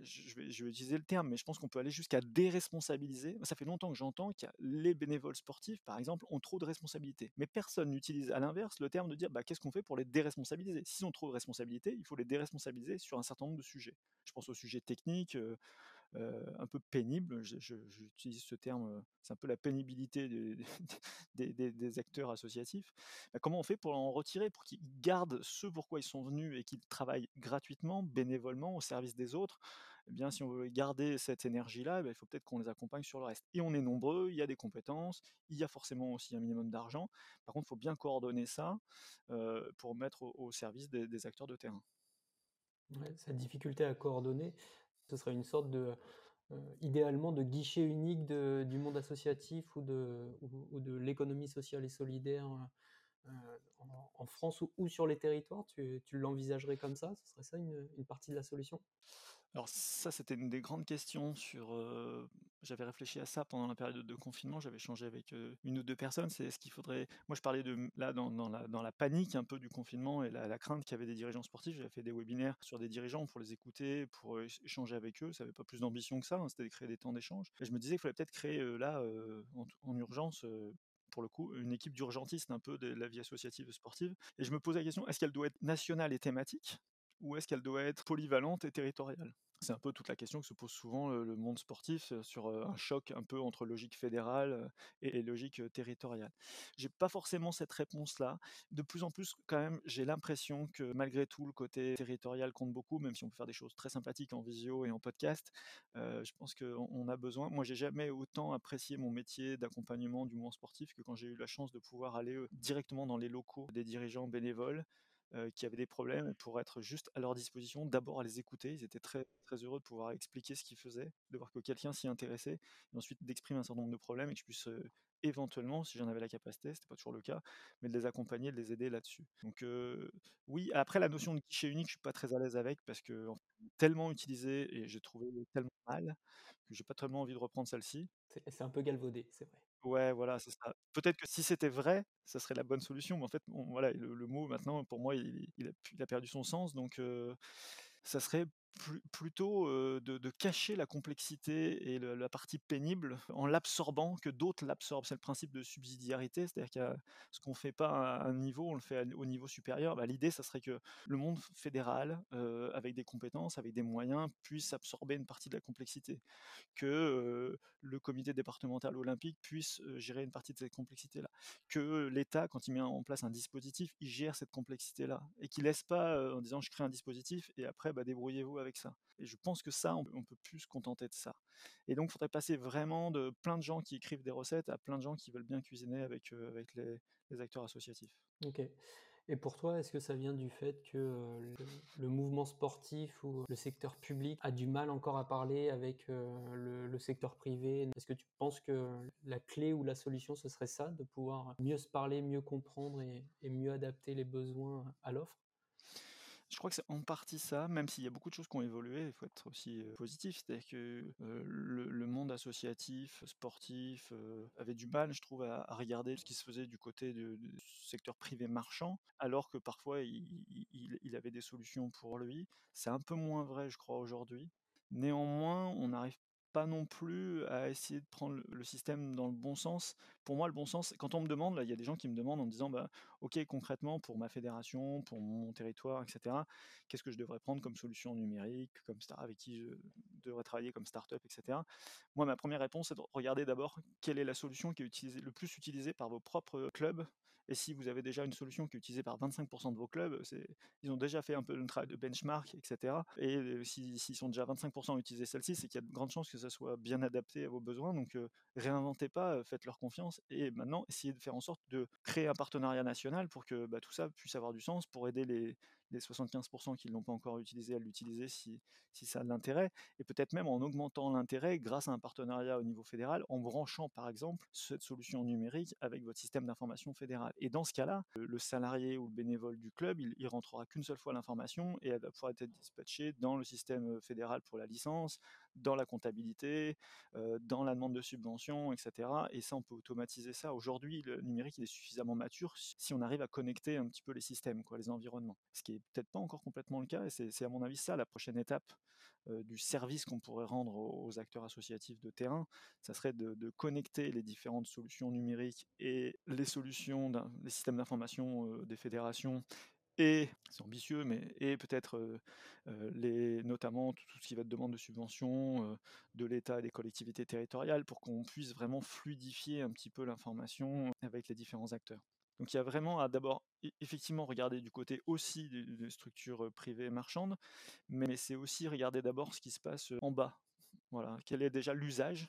je, vais, utiliser le terme, mais je pense qu'on peut aller jusqu'à déresponsabiliser. Ça fait longtemps que j'entends que les bénévoles sportifs, par exemple, ont trop de responsabilités. Mais personne n'utilise à l'inverse le terme de dire bah, qu'est-ce qu'on fait pour les déresponsabiliser? S'ils ont trop de responsabilités, il faut les déresponsabiliser sur un certain nombre de sujets. Je pense aux sujets techniques. Un peu pénible, j'utilise ce terme, c'est un peu la pénibilité des, acteurs associatifs. Bah, comment on fait pour en retirer, pour qu'ils gardent ce pourquoi ils sont venus et qu'ils travaillent gratuitement, bénévolement, au service des autres? Eh bien, si on veut garder cette énergie-là, bah, il faut peut-être qu'on les accompagne sur le reste. Et on est nombreux, il y a des compétences, il y a forcément aussi un minimum d'argent. Par contre, il faut bien coordonner ça pour mettre au, service des, acteurs de terrain. cette difficulté à coordonner, ce serait une sorte de, idéalement, de guichet unique du monde associatif ou de, l'économie sociale et solidaire euh, en, France ou, sur les territoires? Tu, l'envisagerais comme ça? Ce serait ça une, partie de la solution? Alors ça, c'était une des grandes questions sur. J'avais réfléchi à ça pendant la période de confinement. J'avais changé avec une ou deux personnes. C'est ce qu'il faudrait. Moi, je parlais de là dans, la, la panique un peu du confinement et la, crainte qu'il y avait des dirigeants sportifs. J'avais fait des webinaires sur des dirigeants pour les écouter, pour échanger avec eux. Ça n'avait pas plus d'ambition que ça. Hein, c'était de créer des temps d'échange. Et je me disais qu'il fallait peut-être créer là en, urgence pour le coup, une équipe d'urgentistes un peu de la vie associative sportive. Et je me pose la question, est-ce qu'elle doit être nationale et thématique? Ou est-ce qu'elle doit être polyvalente et territoriale? C'est un peu toute la question que se pose souvent le monde sportif sur un choc un peu entre logique fédérale et logique territoriale. J'ai pas forcément cette réponse-là. De plus en plus, quand même, j'ai l'impression que malgré tout, le côté territorial compte beaucoup, même si on peut faire des choses très sympathiques en visio et en podcast. je pense qu'on a besoin. Moi, j'ai jamais autant apprécié mon métier d'accompagnement du mouvement sportif que quand j'ai eu la chance de pouvoir aller directement dans les locaux des dirigeants bénévoles qui avaient des problèmes pour être juste à leur disposition, d'abord à les écouter. Ils étaient très, très heureux de pouvoir expliquer ce qu'ils faisaient, de voir que quelqu'un s'y intéressait, et ensuite d'exprimer un certain nombre de problèmes et que je puisse éventuellement, si j'en avais la capacité, c'était pas toujours le cas, mais de les accompagner, de les aider là-dessus. Donc oui, après la notion de guichet unique, je suis pas très à l'aise avec parce que tellement utilisé et j'ai trouvé tellement mal que j'ai pas tellement envie de reprendre celle-ci. C'est un peu galvaudé, c'est vrai. Ouais, voilà. Peut-être que si c'était vrai, ça serait la bonne solution, mais en fait, voilà, le, mot maintenant, pour moi, il, a, perdu son sens, donc ça serait plutôt de, cacher la complexité et la partie pénible en l'absorbant, que d'autres l'absorbent. C'est le principe de subsidiarité, c'est-à-dire que ce qu'on ne fait pas à un niveau, on le fait au niveau supérieur. Bah, l'idée, ça serait que le monde fédéral, avec des compétences, avec des moyens, puisse absorber une partie de la complexité, que le comité départemental olympique puisse gérer une partie de cette complexité-là, que l'État, quand il met en place un dispositif, il gère cette complexité-là, et qu'il laisse pas en disant je crée un dispositif et après bah, débrouillez-vous avec ça. Et je pense que ça, on, peut plus se contenter de ça. Et donc, il faudrait passer vraiment de plein de gens qui écrivent des recettes à plein de gens qui veulent bien cuisiner avec, euh, avec les, acteurs associatifs. Ok. Et pour toi, est-ce que ça vient du fait que euh, le, mouvement sportif ou le secteur public a du mal encore à parler avec euh, le, secteur privé? Est-ce que tu penses que la clé ou la solution, ce serait ça, de pouvoir mieux se parler, mieux comprendre et mieux adapter les besoins à l'offre? Je crois que c'est en partie ça, même s'il y a beaucoup de choses qui ont évolué, il faut être aussi positif. C'est-à-dire que le, monde associatif, sportif, avait du mal, je trouve, à, regarder ce qui se faisait du côté du secteur privé marchand, alors que parfois il, avait des solutions pour lui. C'est un peu moins vrai, je crois, aujourd'hui. Néanmoins, on n'arrive pas non plus à essayer de prendre le système dans le bon sens. Pour moi, le bon sens, quand on me demande, il y a des gens qui me demandent en disant, bah, ok, concrètement, pour ma fédération, pour mon territoire, etc., qu'est-ce que je devrais prendre comme solution numérique, comme star, avec qui je devrais travailler comme startup, etc. Moi, ma première réponse, c'est de regarder d'abord quelle est la solution qui est utilisée, le plus utilisée par vos propres clubs. Et si vous avez déjà une solution qui est utilisée par 25% de vos clubs, ils ont déjà fait un peu le travail de benchmark, etc. Et s'ils sont déjà 25% à utiliser celle-ci, c'est qu'il y a de grandes chances que ça soit bien adapté à vos besoins. Donc, réinventez pas, faites leur confiance. Et maintenant, essayez de faire en sorte de créer un partenariat national pour que bah, tout ça puisse avoir du sens, pour aider les, les 75% qui ne l'ont pas encore utilisé à l'utiliser si, si ça a de l'intérêt, et peut-être même en augmentant l'intérêt grâce à un partenariat au niveau fédéral, en branchant par exemple cette solution numérique avec votre système d'information fédéral. Et dans ce cas-là, le salarié ou le bénévole du club, il, il rentrera qu'une seule fois l'information et elle va pouvoir être dispatchée dans le système fédéral pour la licence, dans la comptabilité, dans la demande de subvention, etc. Et ça, on peut automatiser ça. Aujourd'hui, le numérique il est suffisamment mature si on arrive à connecter un petit peu les systèmes, les environnements. Ce qui est peut-être pas encore complètement le cas, et c'est à mon avis ça la prochaine étape du service qu'on pourrait rendre aux, acteurs associatifs de terrain, ça serait de, connecter les différentes solutions numériques et les solutions, les systèmes d'information des fédérations et c'est ambitieux, mais peut-être les, notamment tout, ce qui va être demande de subvention de l'État et des collectivités territoriales pour qu'on puisse vraiment fluidifier un petit peu l'information avec les différents acteurs. Donc il y a vraiment à d'abord e, effectivement regarder du côté aussi des, structures privées marchandes, mais c'est aussi regarder d'abord ce qui se passe en bas. Voilà, quel est déjà l'usage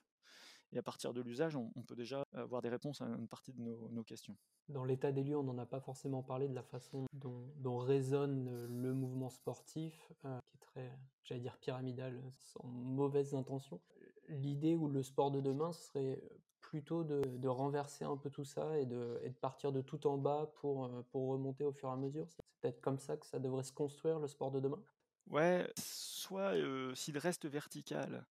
et à partir de l'usage, on, peut déjà avoir des réponses à une partie de nos, questions. Dans l'état des lieux, on n'en a pas forcément parlé de la façon dont, résonne le mouvement sportif, euh, qui est très, j'allais dire, pyramidal, sans mauvaises intentions. L'idée ou le sport de demain, serait plutôt de, renverser un peu tout ça et de, et de, partir de tout en bas pour, euh, pour remonter au fur et à mesure. C'est peut-être comme ça que ça devrait se construire, le sport de demain? Ouais, soit euh, s'il reste vertical,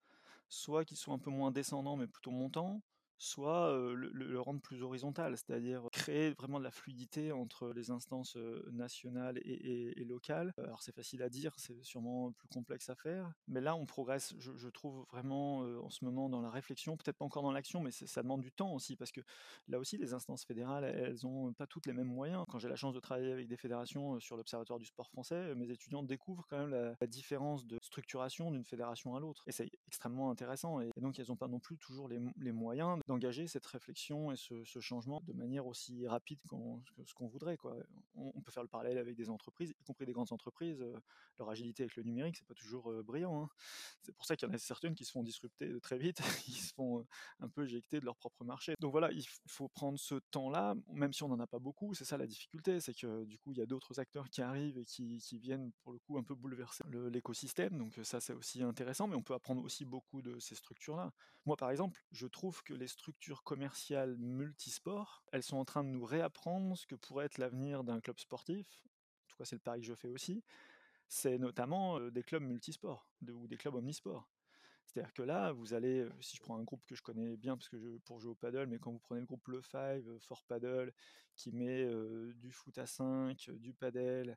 soit qu'ils soient un peu moins descendants mais plutôt montants, soit le, rendre plus horizontal, c'est-à-dire créer vraiment de la fluidité entre les instances nationales et, locales. Alors c'est facile à dire, c'est sûrement plus complexe à faire, mais là on progresse, je, trouve vraiment en ce moment dans la réflexion, peut-être pas encore dans l'action, mais ça demande du temps aussi, parce que là aussi les instances fédérales, elles ont pas toutes les mêmes moyens. Quand j'ai la chance de travailler avec des fédérations sur l'Observatoire du sport français, mes étudiants découvrent quand même la, différence de structuration d'une fédération à l'autre, et c'est extrêmement intéressant, et, donc elles n'ont pas non plus toujours les moyens d'engager cette réflexion et ce, changement de manière aussi rapide que ce qu'on voudrait. Quoi. On, peut faire le parallèle avec des entreprises, y compris des grandes entreprises. Euh, leur agilité avec le numérique, c'est pas toujours euh, brillant. Hein. C'est pour ça qu'il y en a certaines qui se font disrupter très vite, qui se font euh, un peu éjecter de leur propre marché. Donc voilà, il faut prendre ce temps-là, même si on n'en a pas beaucoup. C'est ça la difficulté, c'est que du coup, il y a d'autres acteurs qui arrivent et qui, qui, viennent pour le coup un peu bouleverser l'écosystème. Donc ça, c'est aussi intéressant, mais on peut apprendre aussi beaucoup de ces structures-là. Moi, par exemple, je trouve que les structures commerciales multisports, elles sont en train de nous réapprendre ce que pourrait être l'avenir d'un club sportif. En tout cas, c'est le pari que je fais aussi. C'est notamment des clubs multisports ou des clubs omnisports. C'est-à-dire que là, vous allez, si je prends un groupe que je connais bien parce que je, pour jouer au paddle, mais quand vous prenez le groupe Le Five, Fort Paddle, qui met du foot à 5, du paddle,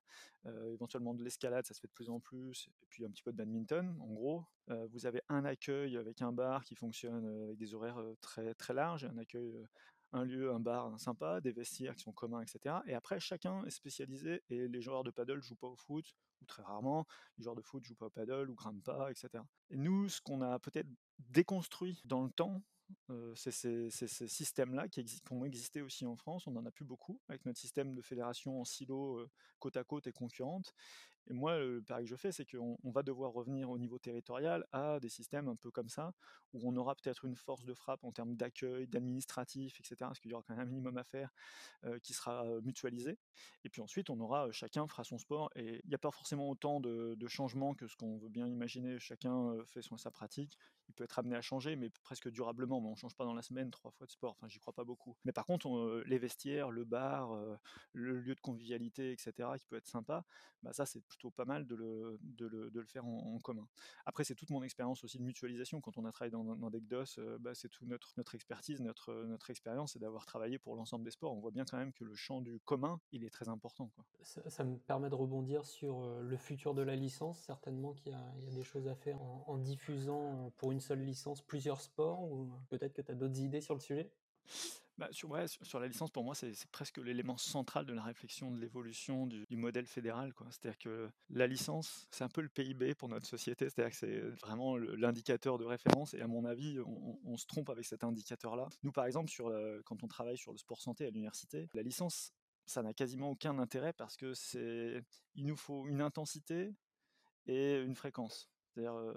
éventuellement de l'escalade, ça se fait de plus en plus, et puis un petit peu de badminton, en gros. vous avez un accueil avec un bar qui fonctionne avec des horaires très, très larges, un accueil un lieu, un bar sympa, des vestiaires qui sont communs, etc. Et après, chacun est spécialisé et les joueurs de paddle jouent pas au foot, ou très rarement, les joueurs de foot jouent pas au paddle ou grimpent pas, etc. Et nous, ce qu'on a peut-être déconstruit dans le temps, c'est ces, systèmes-là qui, ont existé aussi en France. On n'en a plus beaucoup avec notre système de fédération en silo côte à côte et concurrente. Et moi, le pari que je fais, c'est qu'on va devoir revenir au niveau territorial à des systèmes un peu comme ça, où on aura peut-être une force de frappe en termes d'accueil, d'administratif, etc., parce qu'il y aura quand même un minimum à faire qui sera mutualisé. Et puis ensuite, on aura, chacun fera son sport, et il n'y a pas forcément autant de, changements que ce qu'on veut bien imaginer. Chacun fait son, sa pratique. Il peut être amené à changer, mais presque durablement. Mais on ne change pas dans la semaine trois fois de sport. Enfin, j'y crois pas beaucoup. Mais par contre, les vestiaires, le bar, le lieu de convivialité, etc., qui peut être sympa, bah ça, c'est plutôt pas mal de le, de le, de le faire en, commun. Après, c'est toute mon expérience aussi de mutualisation. Quand on a travaillé dans, dans DECDOS, euh, bah, c'est toute notre, expertise, notre, notre expérience, c'est d'avoir travaillé pour l'ensemble des sports. On voit bien quand même que le champ du commun, il est très important. Ça, me permet de rebondir sur euh, le futur de la licence. Certainement qu'il y, a des choses à faire en, en diffusant euh, pour une seule licence plusieurs sports, ou peut-être que tu as d'autres idées sur le sujet? Bah, sur, la licence, pour moi, c'est presque l'élément central de la réflexion de l'évolution du, modèle fédéral. C'est-à-dire que la licence, c'est un peu le PIB pour notre société. C'est-à-dire que c'est vraiment l'indicateur de référence. Et à mon avis, on, se trompe avec cet indicateur-là. Nous, par exemple, quand on travaille sur le sport santé à l'université, la licence, ça n'a quasiment aucun intérêt parce que c'est, il nous faut une intensité et une fréquence. C'est-à-dire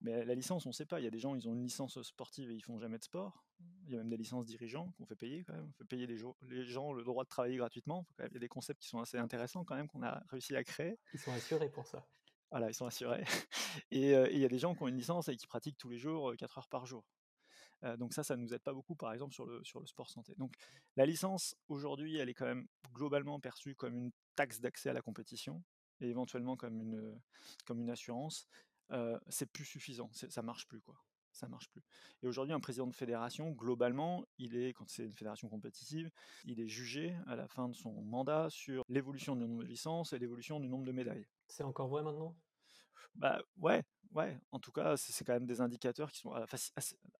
Mais la licence, on ne sait pas. Il y a des gens, ils ont une licence sportive et ils font jamais de sport. Il y a même des licences dirigeants qu'on fait payer quand même. On fait payer les, les, gens le droit de travailler gratuitement. Il y a des concepts qui sont assez intéressants quand même qu'on a réussi à créer. Ils sont assurés pour ça. Voilà, ils sont assurés. Et il y a des gens qui ont une licence et qui pratiquent tous les jours, 4 heures par jour. donc ça, ça ne nous aide pas beaucoup, par exemple, sur le, sur le sport santé. Donc la licence, aujourd'hui, elle est quand même globalement perçue comme une taxe d'accès à la compétition et éventuellement comme une, comme une assurance. C'est plus suffisant, ça marche plus, quoi. Ça marche plus. Et aujourd'hui, un président de fédération, globalement, il est, quand c'est une fédération compétitive, il est jugé à la fin de son mandat sur l'évolution du nombre de licences et l'évolution du nombre de médailles. C'est encore vrai maintenant? Bah ouais, ouais. En tout cas, c'est quand même des indicateurs qui sont.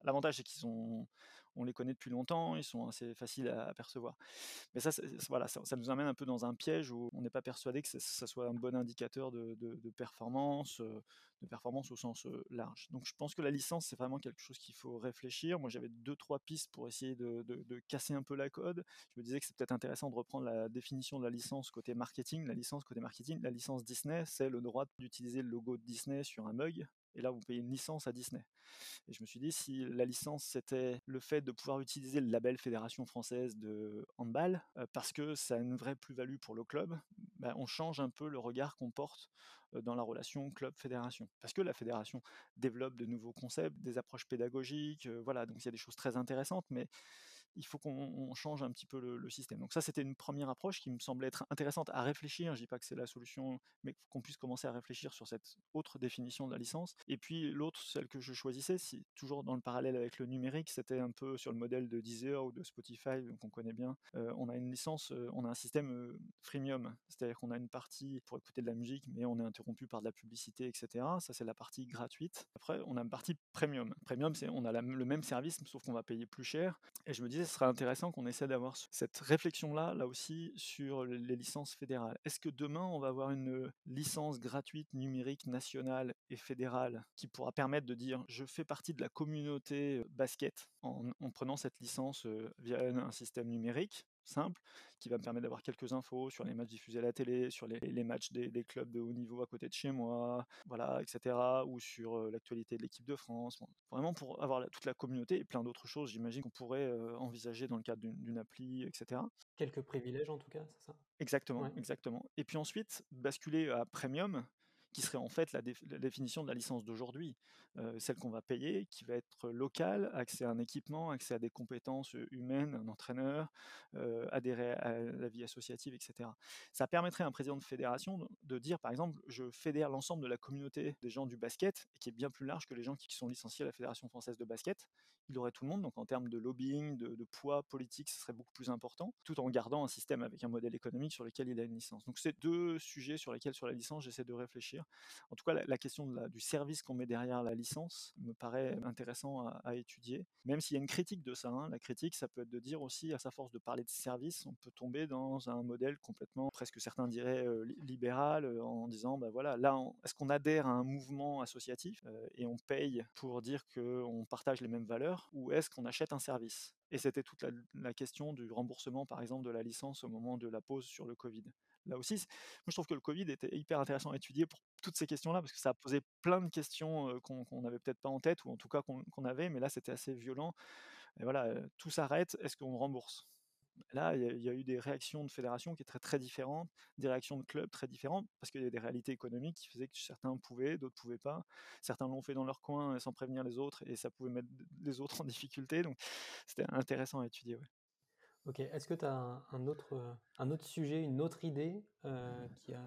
L'avantage, c'est qu'ils sont, on les connaît depuis longtemps, ils sont assez faciles à apercevoir. Mais ça, voilà, ça, nous amène un peu dans un piège où on n'est pas persuadé que ça, soit un bon indicateur de, performance, de performance au sens large. Donc je pense que la licence, c'est vraiment quelque chose qu'il faut réfléchir. Moi, j'avais deux, trois pistes pour essayer de, casser un peu la code. Je me disais que c'est peut-être intéressant de reprendre la définition de la licence côté marketing. La licence côté marketing, la licence Disney, c'est le droit d'utiliser le logo de Disney sur un mug et là, vous payez une licence à Disney. Et je me suis dit, si la licence, c'était le fait de pouvoir utiliser le label Fédération française de handball, euh, parce que ça a une vraie plus-value pour le club, bah, on change un peu le regard qu'on porte euh, dans la relation club-fédération. Parce que la fédération développe de nouveaux concepts, des approches pédagogiques, euh, voilà, donc il y a des choses très intéressantes, mais il faut qu'on change un petit peu le, système. Donc ça, c'était une première approche qui me semblait être intéressante à réfléchir. Je dis pas que c'est la solution, mais qu'on puisse commencer à réfléchir sur cette autre définition de la licence. Et puis l'autre, celle que je choisissais, si, toujours dans le parallèle avec le numérique, c'était un peu sur le modèle de Deezer ou de Spotify, qu'on connaît bien. Euh, on a une licence, euh, on a un système euh, freemium, c'est-à-dire qu'on a une partie pour écouter de la musique, mais on est interrompu par de la publicité, etc. Ça, c'est la partie gratuite. Après, on a une partie premium. Premium, c'est on a le même service, sauf qu'on va payer plus cher. Et je me disais, ce serait intéressant qu'on essaie d'avoir cette réflexion-là, là aussi, sur les licences fédérales. Est-ce que demain, on va avoir une licence gratuite numérique nationale et fédérale qui pourra permettre de dire je fais partie de la communauté basket en, prenant cette licence via un système numérique? Simple qui va me permettre d'avoir quelques infos sur les matchs diffusés à la télé, sur les, matchs des, clubs de haut niveau à côté de chez moi, voilà, etc. Ou sur l'actualité de l'équipe de France. vraiment pour avoir toute la communauté et plein d'autres choses, j'imagine qu'on pourrait envisager dans le cadre d'une appli, etc. Quelques privilèges en tout cas, c'est ça? Exactement, exactement. Et puis ensuite, basculer à Premium, qui serait en fait la, définition de la licence d'aujourd'hui, celle qu'on va payer, qui va être locale, accès à un équipement, accès à des compétences humaines, un entraîneur, adhérer à la vie associative, etc. Ça permettrait à un président de fédération de dire, par exemple, je fédère l'ensemble de la communauté des gens du basket, qui est bien plus large que les gens qui sont licenciés à la Fédération française de basket. Il aurait tout le monde, donc en termes de lobbying, de, de poids politique, ce serait beaucoup plus important, tout en gardant un système avec un modèle économique sur lequel il a une licence. Donc c'est deux sujets sur lesquels, sur la licence, j'essaie de réfléchir en tout cas, la, question du service qu'on met derrière la licence me paraît intéressant à, étudier, même s'il y a une critique de ça. Hein. La critique, ça peut être de dire aussi, à sa force de parler de service, on peut tomber dans un modèle complètement, presque certains diraient euh, libéral, euh, en disant, bah voilà, là, est-ce qu'on adhère à un mouvement associatif euh, et on paye pour dire qu'on partage les mêmes valeurs, ou est-ce qu'on achète un service? Et c'était toute la, question du remboursement, par exemple, de la licence au moment de la pause sur le Covid là aussi. Je trouve que le Covid était hyper intéressant à étudier pour toutes ces questions-là, parce que ça a posé plein de questions qu'on n'avait peut-être pas en tête, ou en tout cas qu'on avait, mais là, c'était assez violent. Et voilà, tout s'arrête, est-ce qu'on rembourse? Là, il y, a eu des réactions de fédérations qui étaient très, très différentes, des réactions de clubs très différentes, parce qu'il y a des réalités économiques qui faisaient que certains pouvaient, d'autres pouvaient pas. Certains l'ont fait dans leur coin sans prévenir les autres, et ça pouvait mettre les autres en difficulté. Donc, c'était intéressant à étudier. Ouais. Ok, est-ce que tu as un, autre, un autre sujet, une autre idée euh, qui a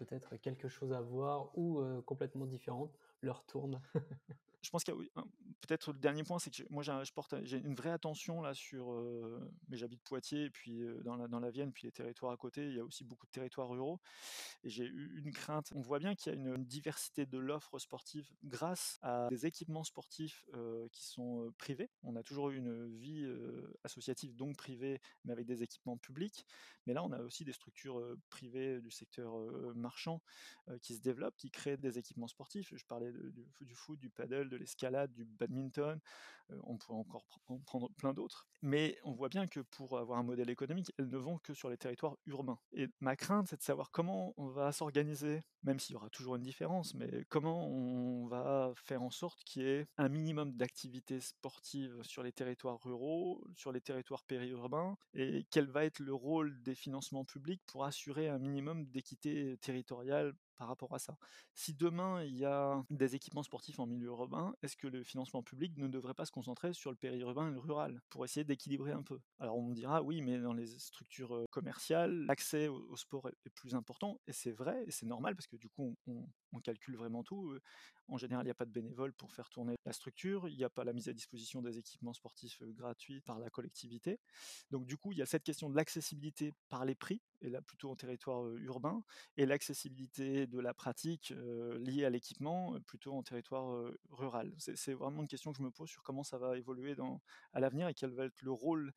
peut-être quelque chose à voir ou euh, complètement différente? Leur tourne je pense qu'il y a peut-être le dernier point, c'est que moi je porte j'ai une vraie attention là sur, mais j'habite Poitiers et puis dans la dans la Vienne, puis les territoires à côté, il y a aussi beaucoup de territoires ruraux et j'ai eu une crainte. On voit bien qu'il y a une, diversité de l'offre sportive grâce à des équipements sportifs qui sont privés. On a toujours eu une vie associative donc privée, mais avec des équipements publics. Mais là, on a aussi des structures privées du secteur marchand qui se développent, qui créent des équipements sportifs. Je parlais du, du foot, du paddle de l'escalade, du badminton. on pourrait encore prendre plein d'autres. Mais on voit bien que pour avoir un modèle économique, elles ne vont que sur les territoires urbains. Et ma crainte, c'est de savoir comment on va s'organiser, même s'il y aura toujours une différence, mais comment on va faire en sorte qu'il y ait un minimum d'activités sportives sur les territoires ruraux, sur les territoires périurbains, et quel va être le rôle des financements publics pour assurer un minimum d'équité territoriale par rapport à ça. Si demain il y a des équipements sportifs en milieu urbain, est-ce que le financement public ne devrait pas se concentrer sur le périurbain et le rural pour essayer d'équilibrer un peu? Alors on dira oui, mais dans les structures commerciales, l'accès au, sport est, plus important et c'est vrai et c'est normal parce que du coup on calcule vraiment tout. En général, il n'y a pas de bénévoles pour faire tourner la structure, il n'y a pas la mise à disposition des équipements sportifs gratuits par la collectivité. Donc du coup, il y a cette question de l'accessibilité par les prix, et là plutôt en territoire urbain, et l'accessibilité de la pratique liée à l'équipement plutôt en territoire rural. C'est vraiment une question que je me pose sur comment ça va évoluer à l'avenir et quel va être le rôle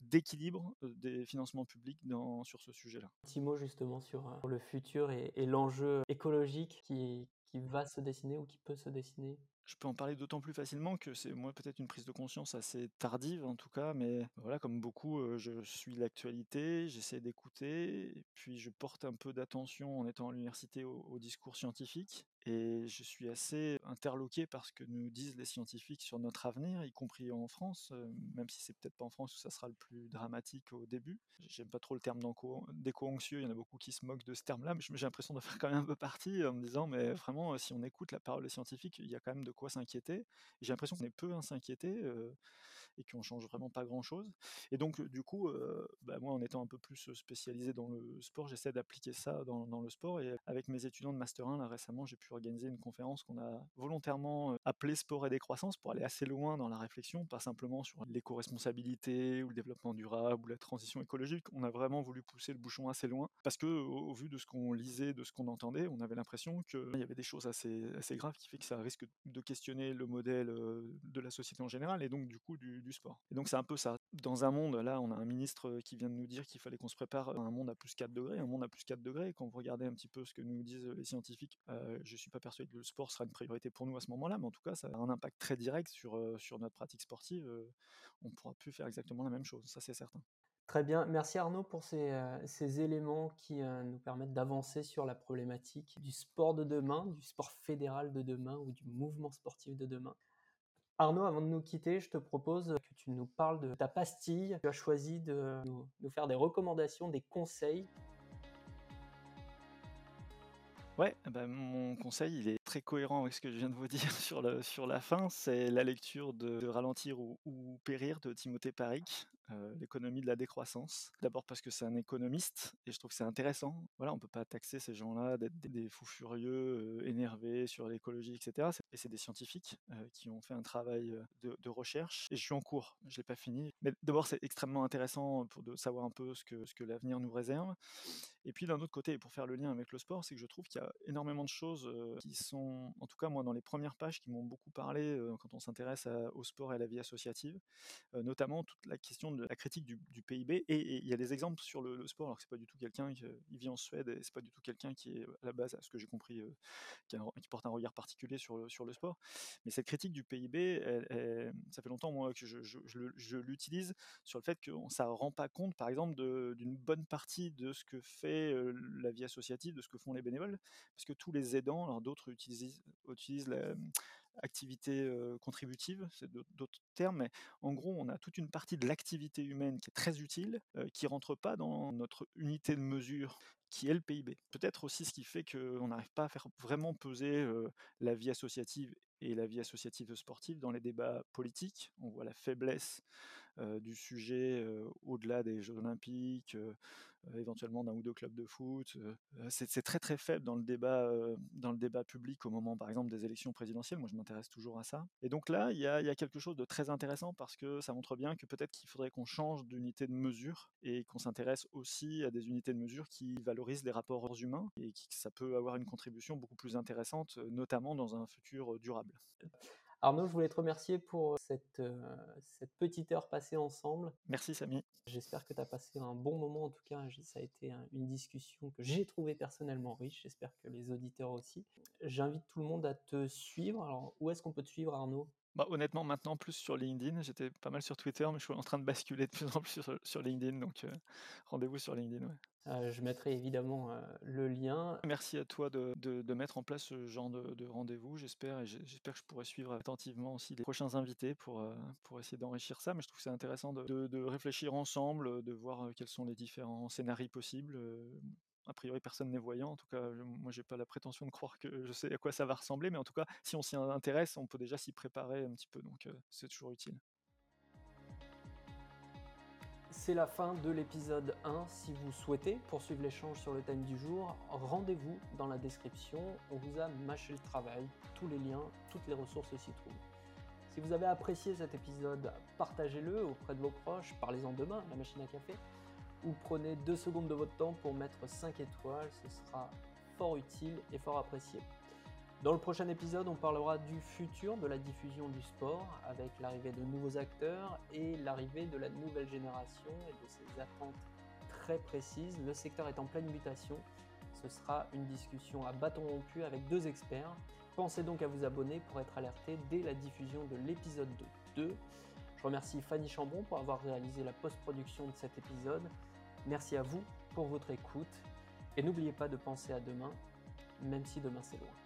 d'équilibre des financements publics dans, sur ce sujet-là. Un petit mot justement sur, le futur et, l'enjeu écologique qui, qui va se dessiner ou qui peut se dessiner je peux en parler d'autant plus facilement que c'est moi peut-être une prise de conscience assez tardive en tout cas, mais voilà, comme beaucoup, je suis l'actualité, j'essaie d'écouter, puis je porte un peu d'attention en étant à l'université au, discours scientifique, et je suis assez interloqué par ce que nous disent les scientifiques sur notre avenir, y compris en France, même si c'est peut-être pas en France où ça sera le plus dramatique au début. J'aime pas trop le terme d'éco-anxieux, il y en a beaucoup qui se moquent de ce terme-là, mais j'ai l'impression de faire quand même un peu partie en me disant, mais vraiment, si on écoute la parole des scientifiques, il y a quand même de quoi s'inquiéter. J'ai l'impression qu'on est peu à s'inquiéter et qu'on change vraiment pas grand-chose. Et donc, du coup, bah, moi, en étant un peu plus spécialisé dans le sport, j'essaie d'appliquer ça dans, le sport. Et avec mes étudiants de Master 1, là, récemment, j'ai pu organiser une conférence qu'on a volontairement appelée Sport et décroissance pour aller assez loin dans la réflexion, pas simplement sur l'éco-responsabilité ou le développement durable ou la transition écologique. On a vraiment voulu pousser le bouchon assez loin parce que, au, vu de ce qu'on lisait, de ce qu'on entendait, on avait l'impression qu'il y avait des choses assez, assez graves qui fait que ça risque de questionner le modèle de la société en général et donc du coup du, sport. Et donc c'est un peu ça. Dans un monde, là, on a un ministre qui vient de nous dire qu'il fallait qu'on se prépare à un monde à plus 4 degrés. Un monde à plus 4 degrés, quand vous regardez un petit peu ce que nous disent les scientifiques, euh, je suis pas persuadé que le sport sera une priorité pour nous à ce moment-là, mais en tout cas, ça a un impact très direct sur, notre pratique sportive. on pourra plus faire exactement la même chose, ça c'est certain. Très bien, merci Arnaud pour ces, ces éléments qui nous permettent d'avancer sur la problématique du sport de demain, du sport fédéral de demain ou du mouvement sportif de demain. Arnaud, avant de nous quitter, je te propose que tu nous parles de ta pastille. Tu as choisi de nous, faire des recommandations, des conseils Ouais, bah, mon conseil, il est très cohérent avec ce que je viens de vous dire sur, la fin. C'est la lecture de, Ralentir ou, Périr de Timothée Paric, euh, l'économie de la décroissance. D'abord parce que c'est un économiste et je trouve que c'est intéressant. Voilà, on peut pas taxer ces gens-là d'être des, fous furieux, euh, énervés sur l'écologie, etc. Et c'est des scientifiques euh, qui ont fait un travail de, recherche. Et je suis en cours, je l'ai pas fini. Mais d'abord, c'est extrêmement intéressant pour de savoir un peu ce que, ce que l'avenir nous réserve. Et puis d'un autre côté, et pour faire le lien avec le sport, c'est que je trouve qu'il y a énormément de choses qui sont, en tout cas moi, dans les premières pages, qui m'ont beaucoup parlé quand on s'intéresse au sport et à la vie associative, notamment toute la question de la critique du, PIB. Et il y a des exemples sur le, sport, alors que c'est pas du tout quelqu'un qui vit en Suède et c'est pas du tout quelqu'un qui est à la base, à ce que j'ai compris, qui, porte un regard particulier sur le, sur le sport. Mais cette critique du PIB, ça fait longtemps moi que je, l'utilise sur le fait que ça rend pas compte, par exemple, d'une bonne partie de ce que fait la vie associative, de ce que font les bénévoles, parce que tous les aidants, alors d'autres utilisent, utilisent l'activité contributive, c'est d'autres termes, mais en gros, on a toute une partie de l'activité humaine qui est très utile, qui rentre pas dans notre unité de mesure qui est le PIB. Peut-être aussi ce qui fait qu'on n'arrive pas à faire vraiment peser la vie associative et la vie associative sportive dans les débats politiques. On voit la faiblesse du sujet au-delà des Jeux olympiques, éventuellement d'un ou deux clubs de foot. c'est très très faible dans le débat dans le débat public au moment par exemple des élections présidentielles. Moi je m'intéresse toujours à ça. Et donc là il y a, y a, quelque chose de très intéressant parce que ça montre bien que peut-être qu'il faudrait qu'on change d'unité de mesure et qu'on s'intéresse aussi à des unités de mesure qui valorisent les rapports humains et qui ça peut avoir une contribution beaucoup plus intéressante, notamment dans un futur durable. Arnaud, je voulais te remercier pour cette, euh, cette petite heure passée ensemble. Merci Samy. J'espère que tu as passé un bon moment. En tout cas, ça a été une discussion que j'ai trouvée personnellement riche. J'espère que les auditeurs aussi. J'invite tout le monde à te suivre. Alors, où est-ce qu'on peut te suivre, Arnaud? Bah, honnêtement, maintenant, plus sur LinkedIn. J'étais pas mal sur Twitter, mais je suis en train de basculer de plus en plus sur, LinkedIn. Donc, euh, rendez-vous sur LinkedIn. Euh, je mettrai évidemment euh, le lien. Merci à toi de, de, mettre en place ce genre de, de rendez-vous. J'espère et j'espère que je pourrai suivre attentivement aussi les prochains invités pour, pour essayer d'enrichir ça. Mais je trouve que c'est intéressant de, de, réfléchir ensemble, de voir quels sont les différents scénarios possibles a priori personne n'est voyant. En tout cas, moi j'ai pas la prétention de croire que je sais à quoi ça va ressembler, mais en tout cas, si on s'y intéresse, on peut déjà s'y préparer un petit peu, donc euh, c'est toujours utile. C'est la fin de l'épisode 1. Si vous souhaitez poursuivre l'échange sur le thème du jour, rendez-vous dans la description. On vous a mâché le travail, tous les liens, toutes les ressources s'y trouvent. Si vous avez apprécié cet épisode, partagez-le auprès de vos proches, parlez-en demain, la machine à café prenez deux secondes de votre temps pour mettre 5 étoiles, ce sera fort utile et fort apprécié. Dans le prochain épisode, on parlera du futur de la diffusion du sport avec l'arrivée de nouveaux acteurs et l'arrivée de la nouvelle génération et de ses attentes très précises. Le secteur est en pleine mutation. Ce sera une discussion à bâton rompu avec deux experts. Pensez donc à vous abonner pour être alerté dès la diffusion de l'épisode 2. Je remercie Fanny Chambon pour avoir réalisé la post-production de cet épisode. Merci à vous pour votre écoute et n'oubliez pas de penser à demain, même si demain c'est loin.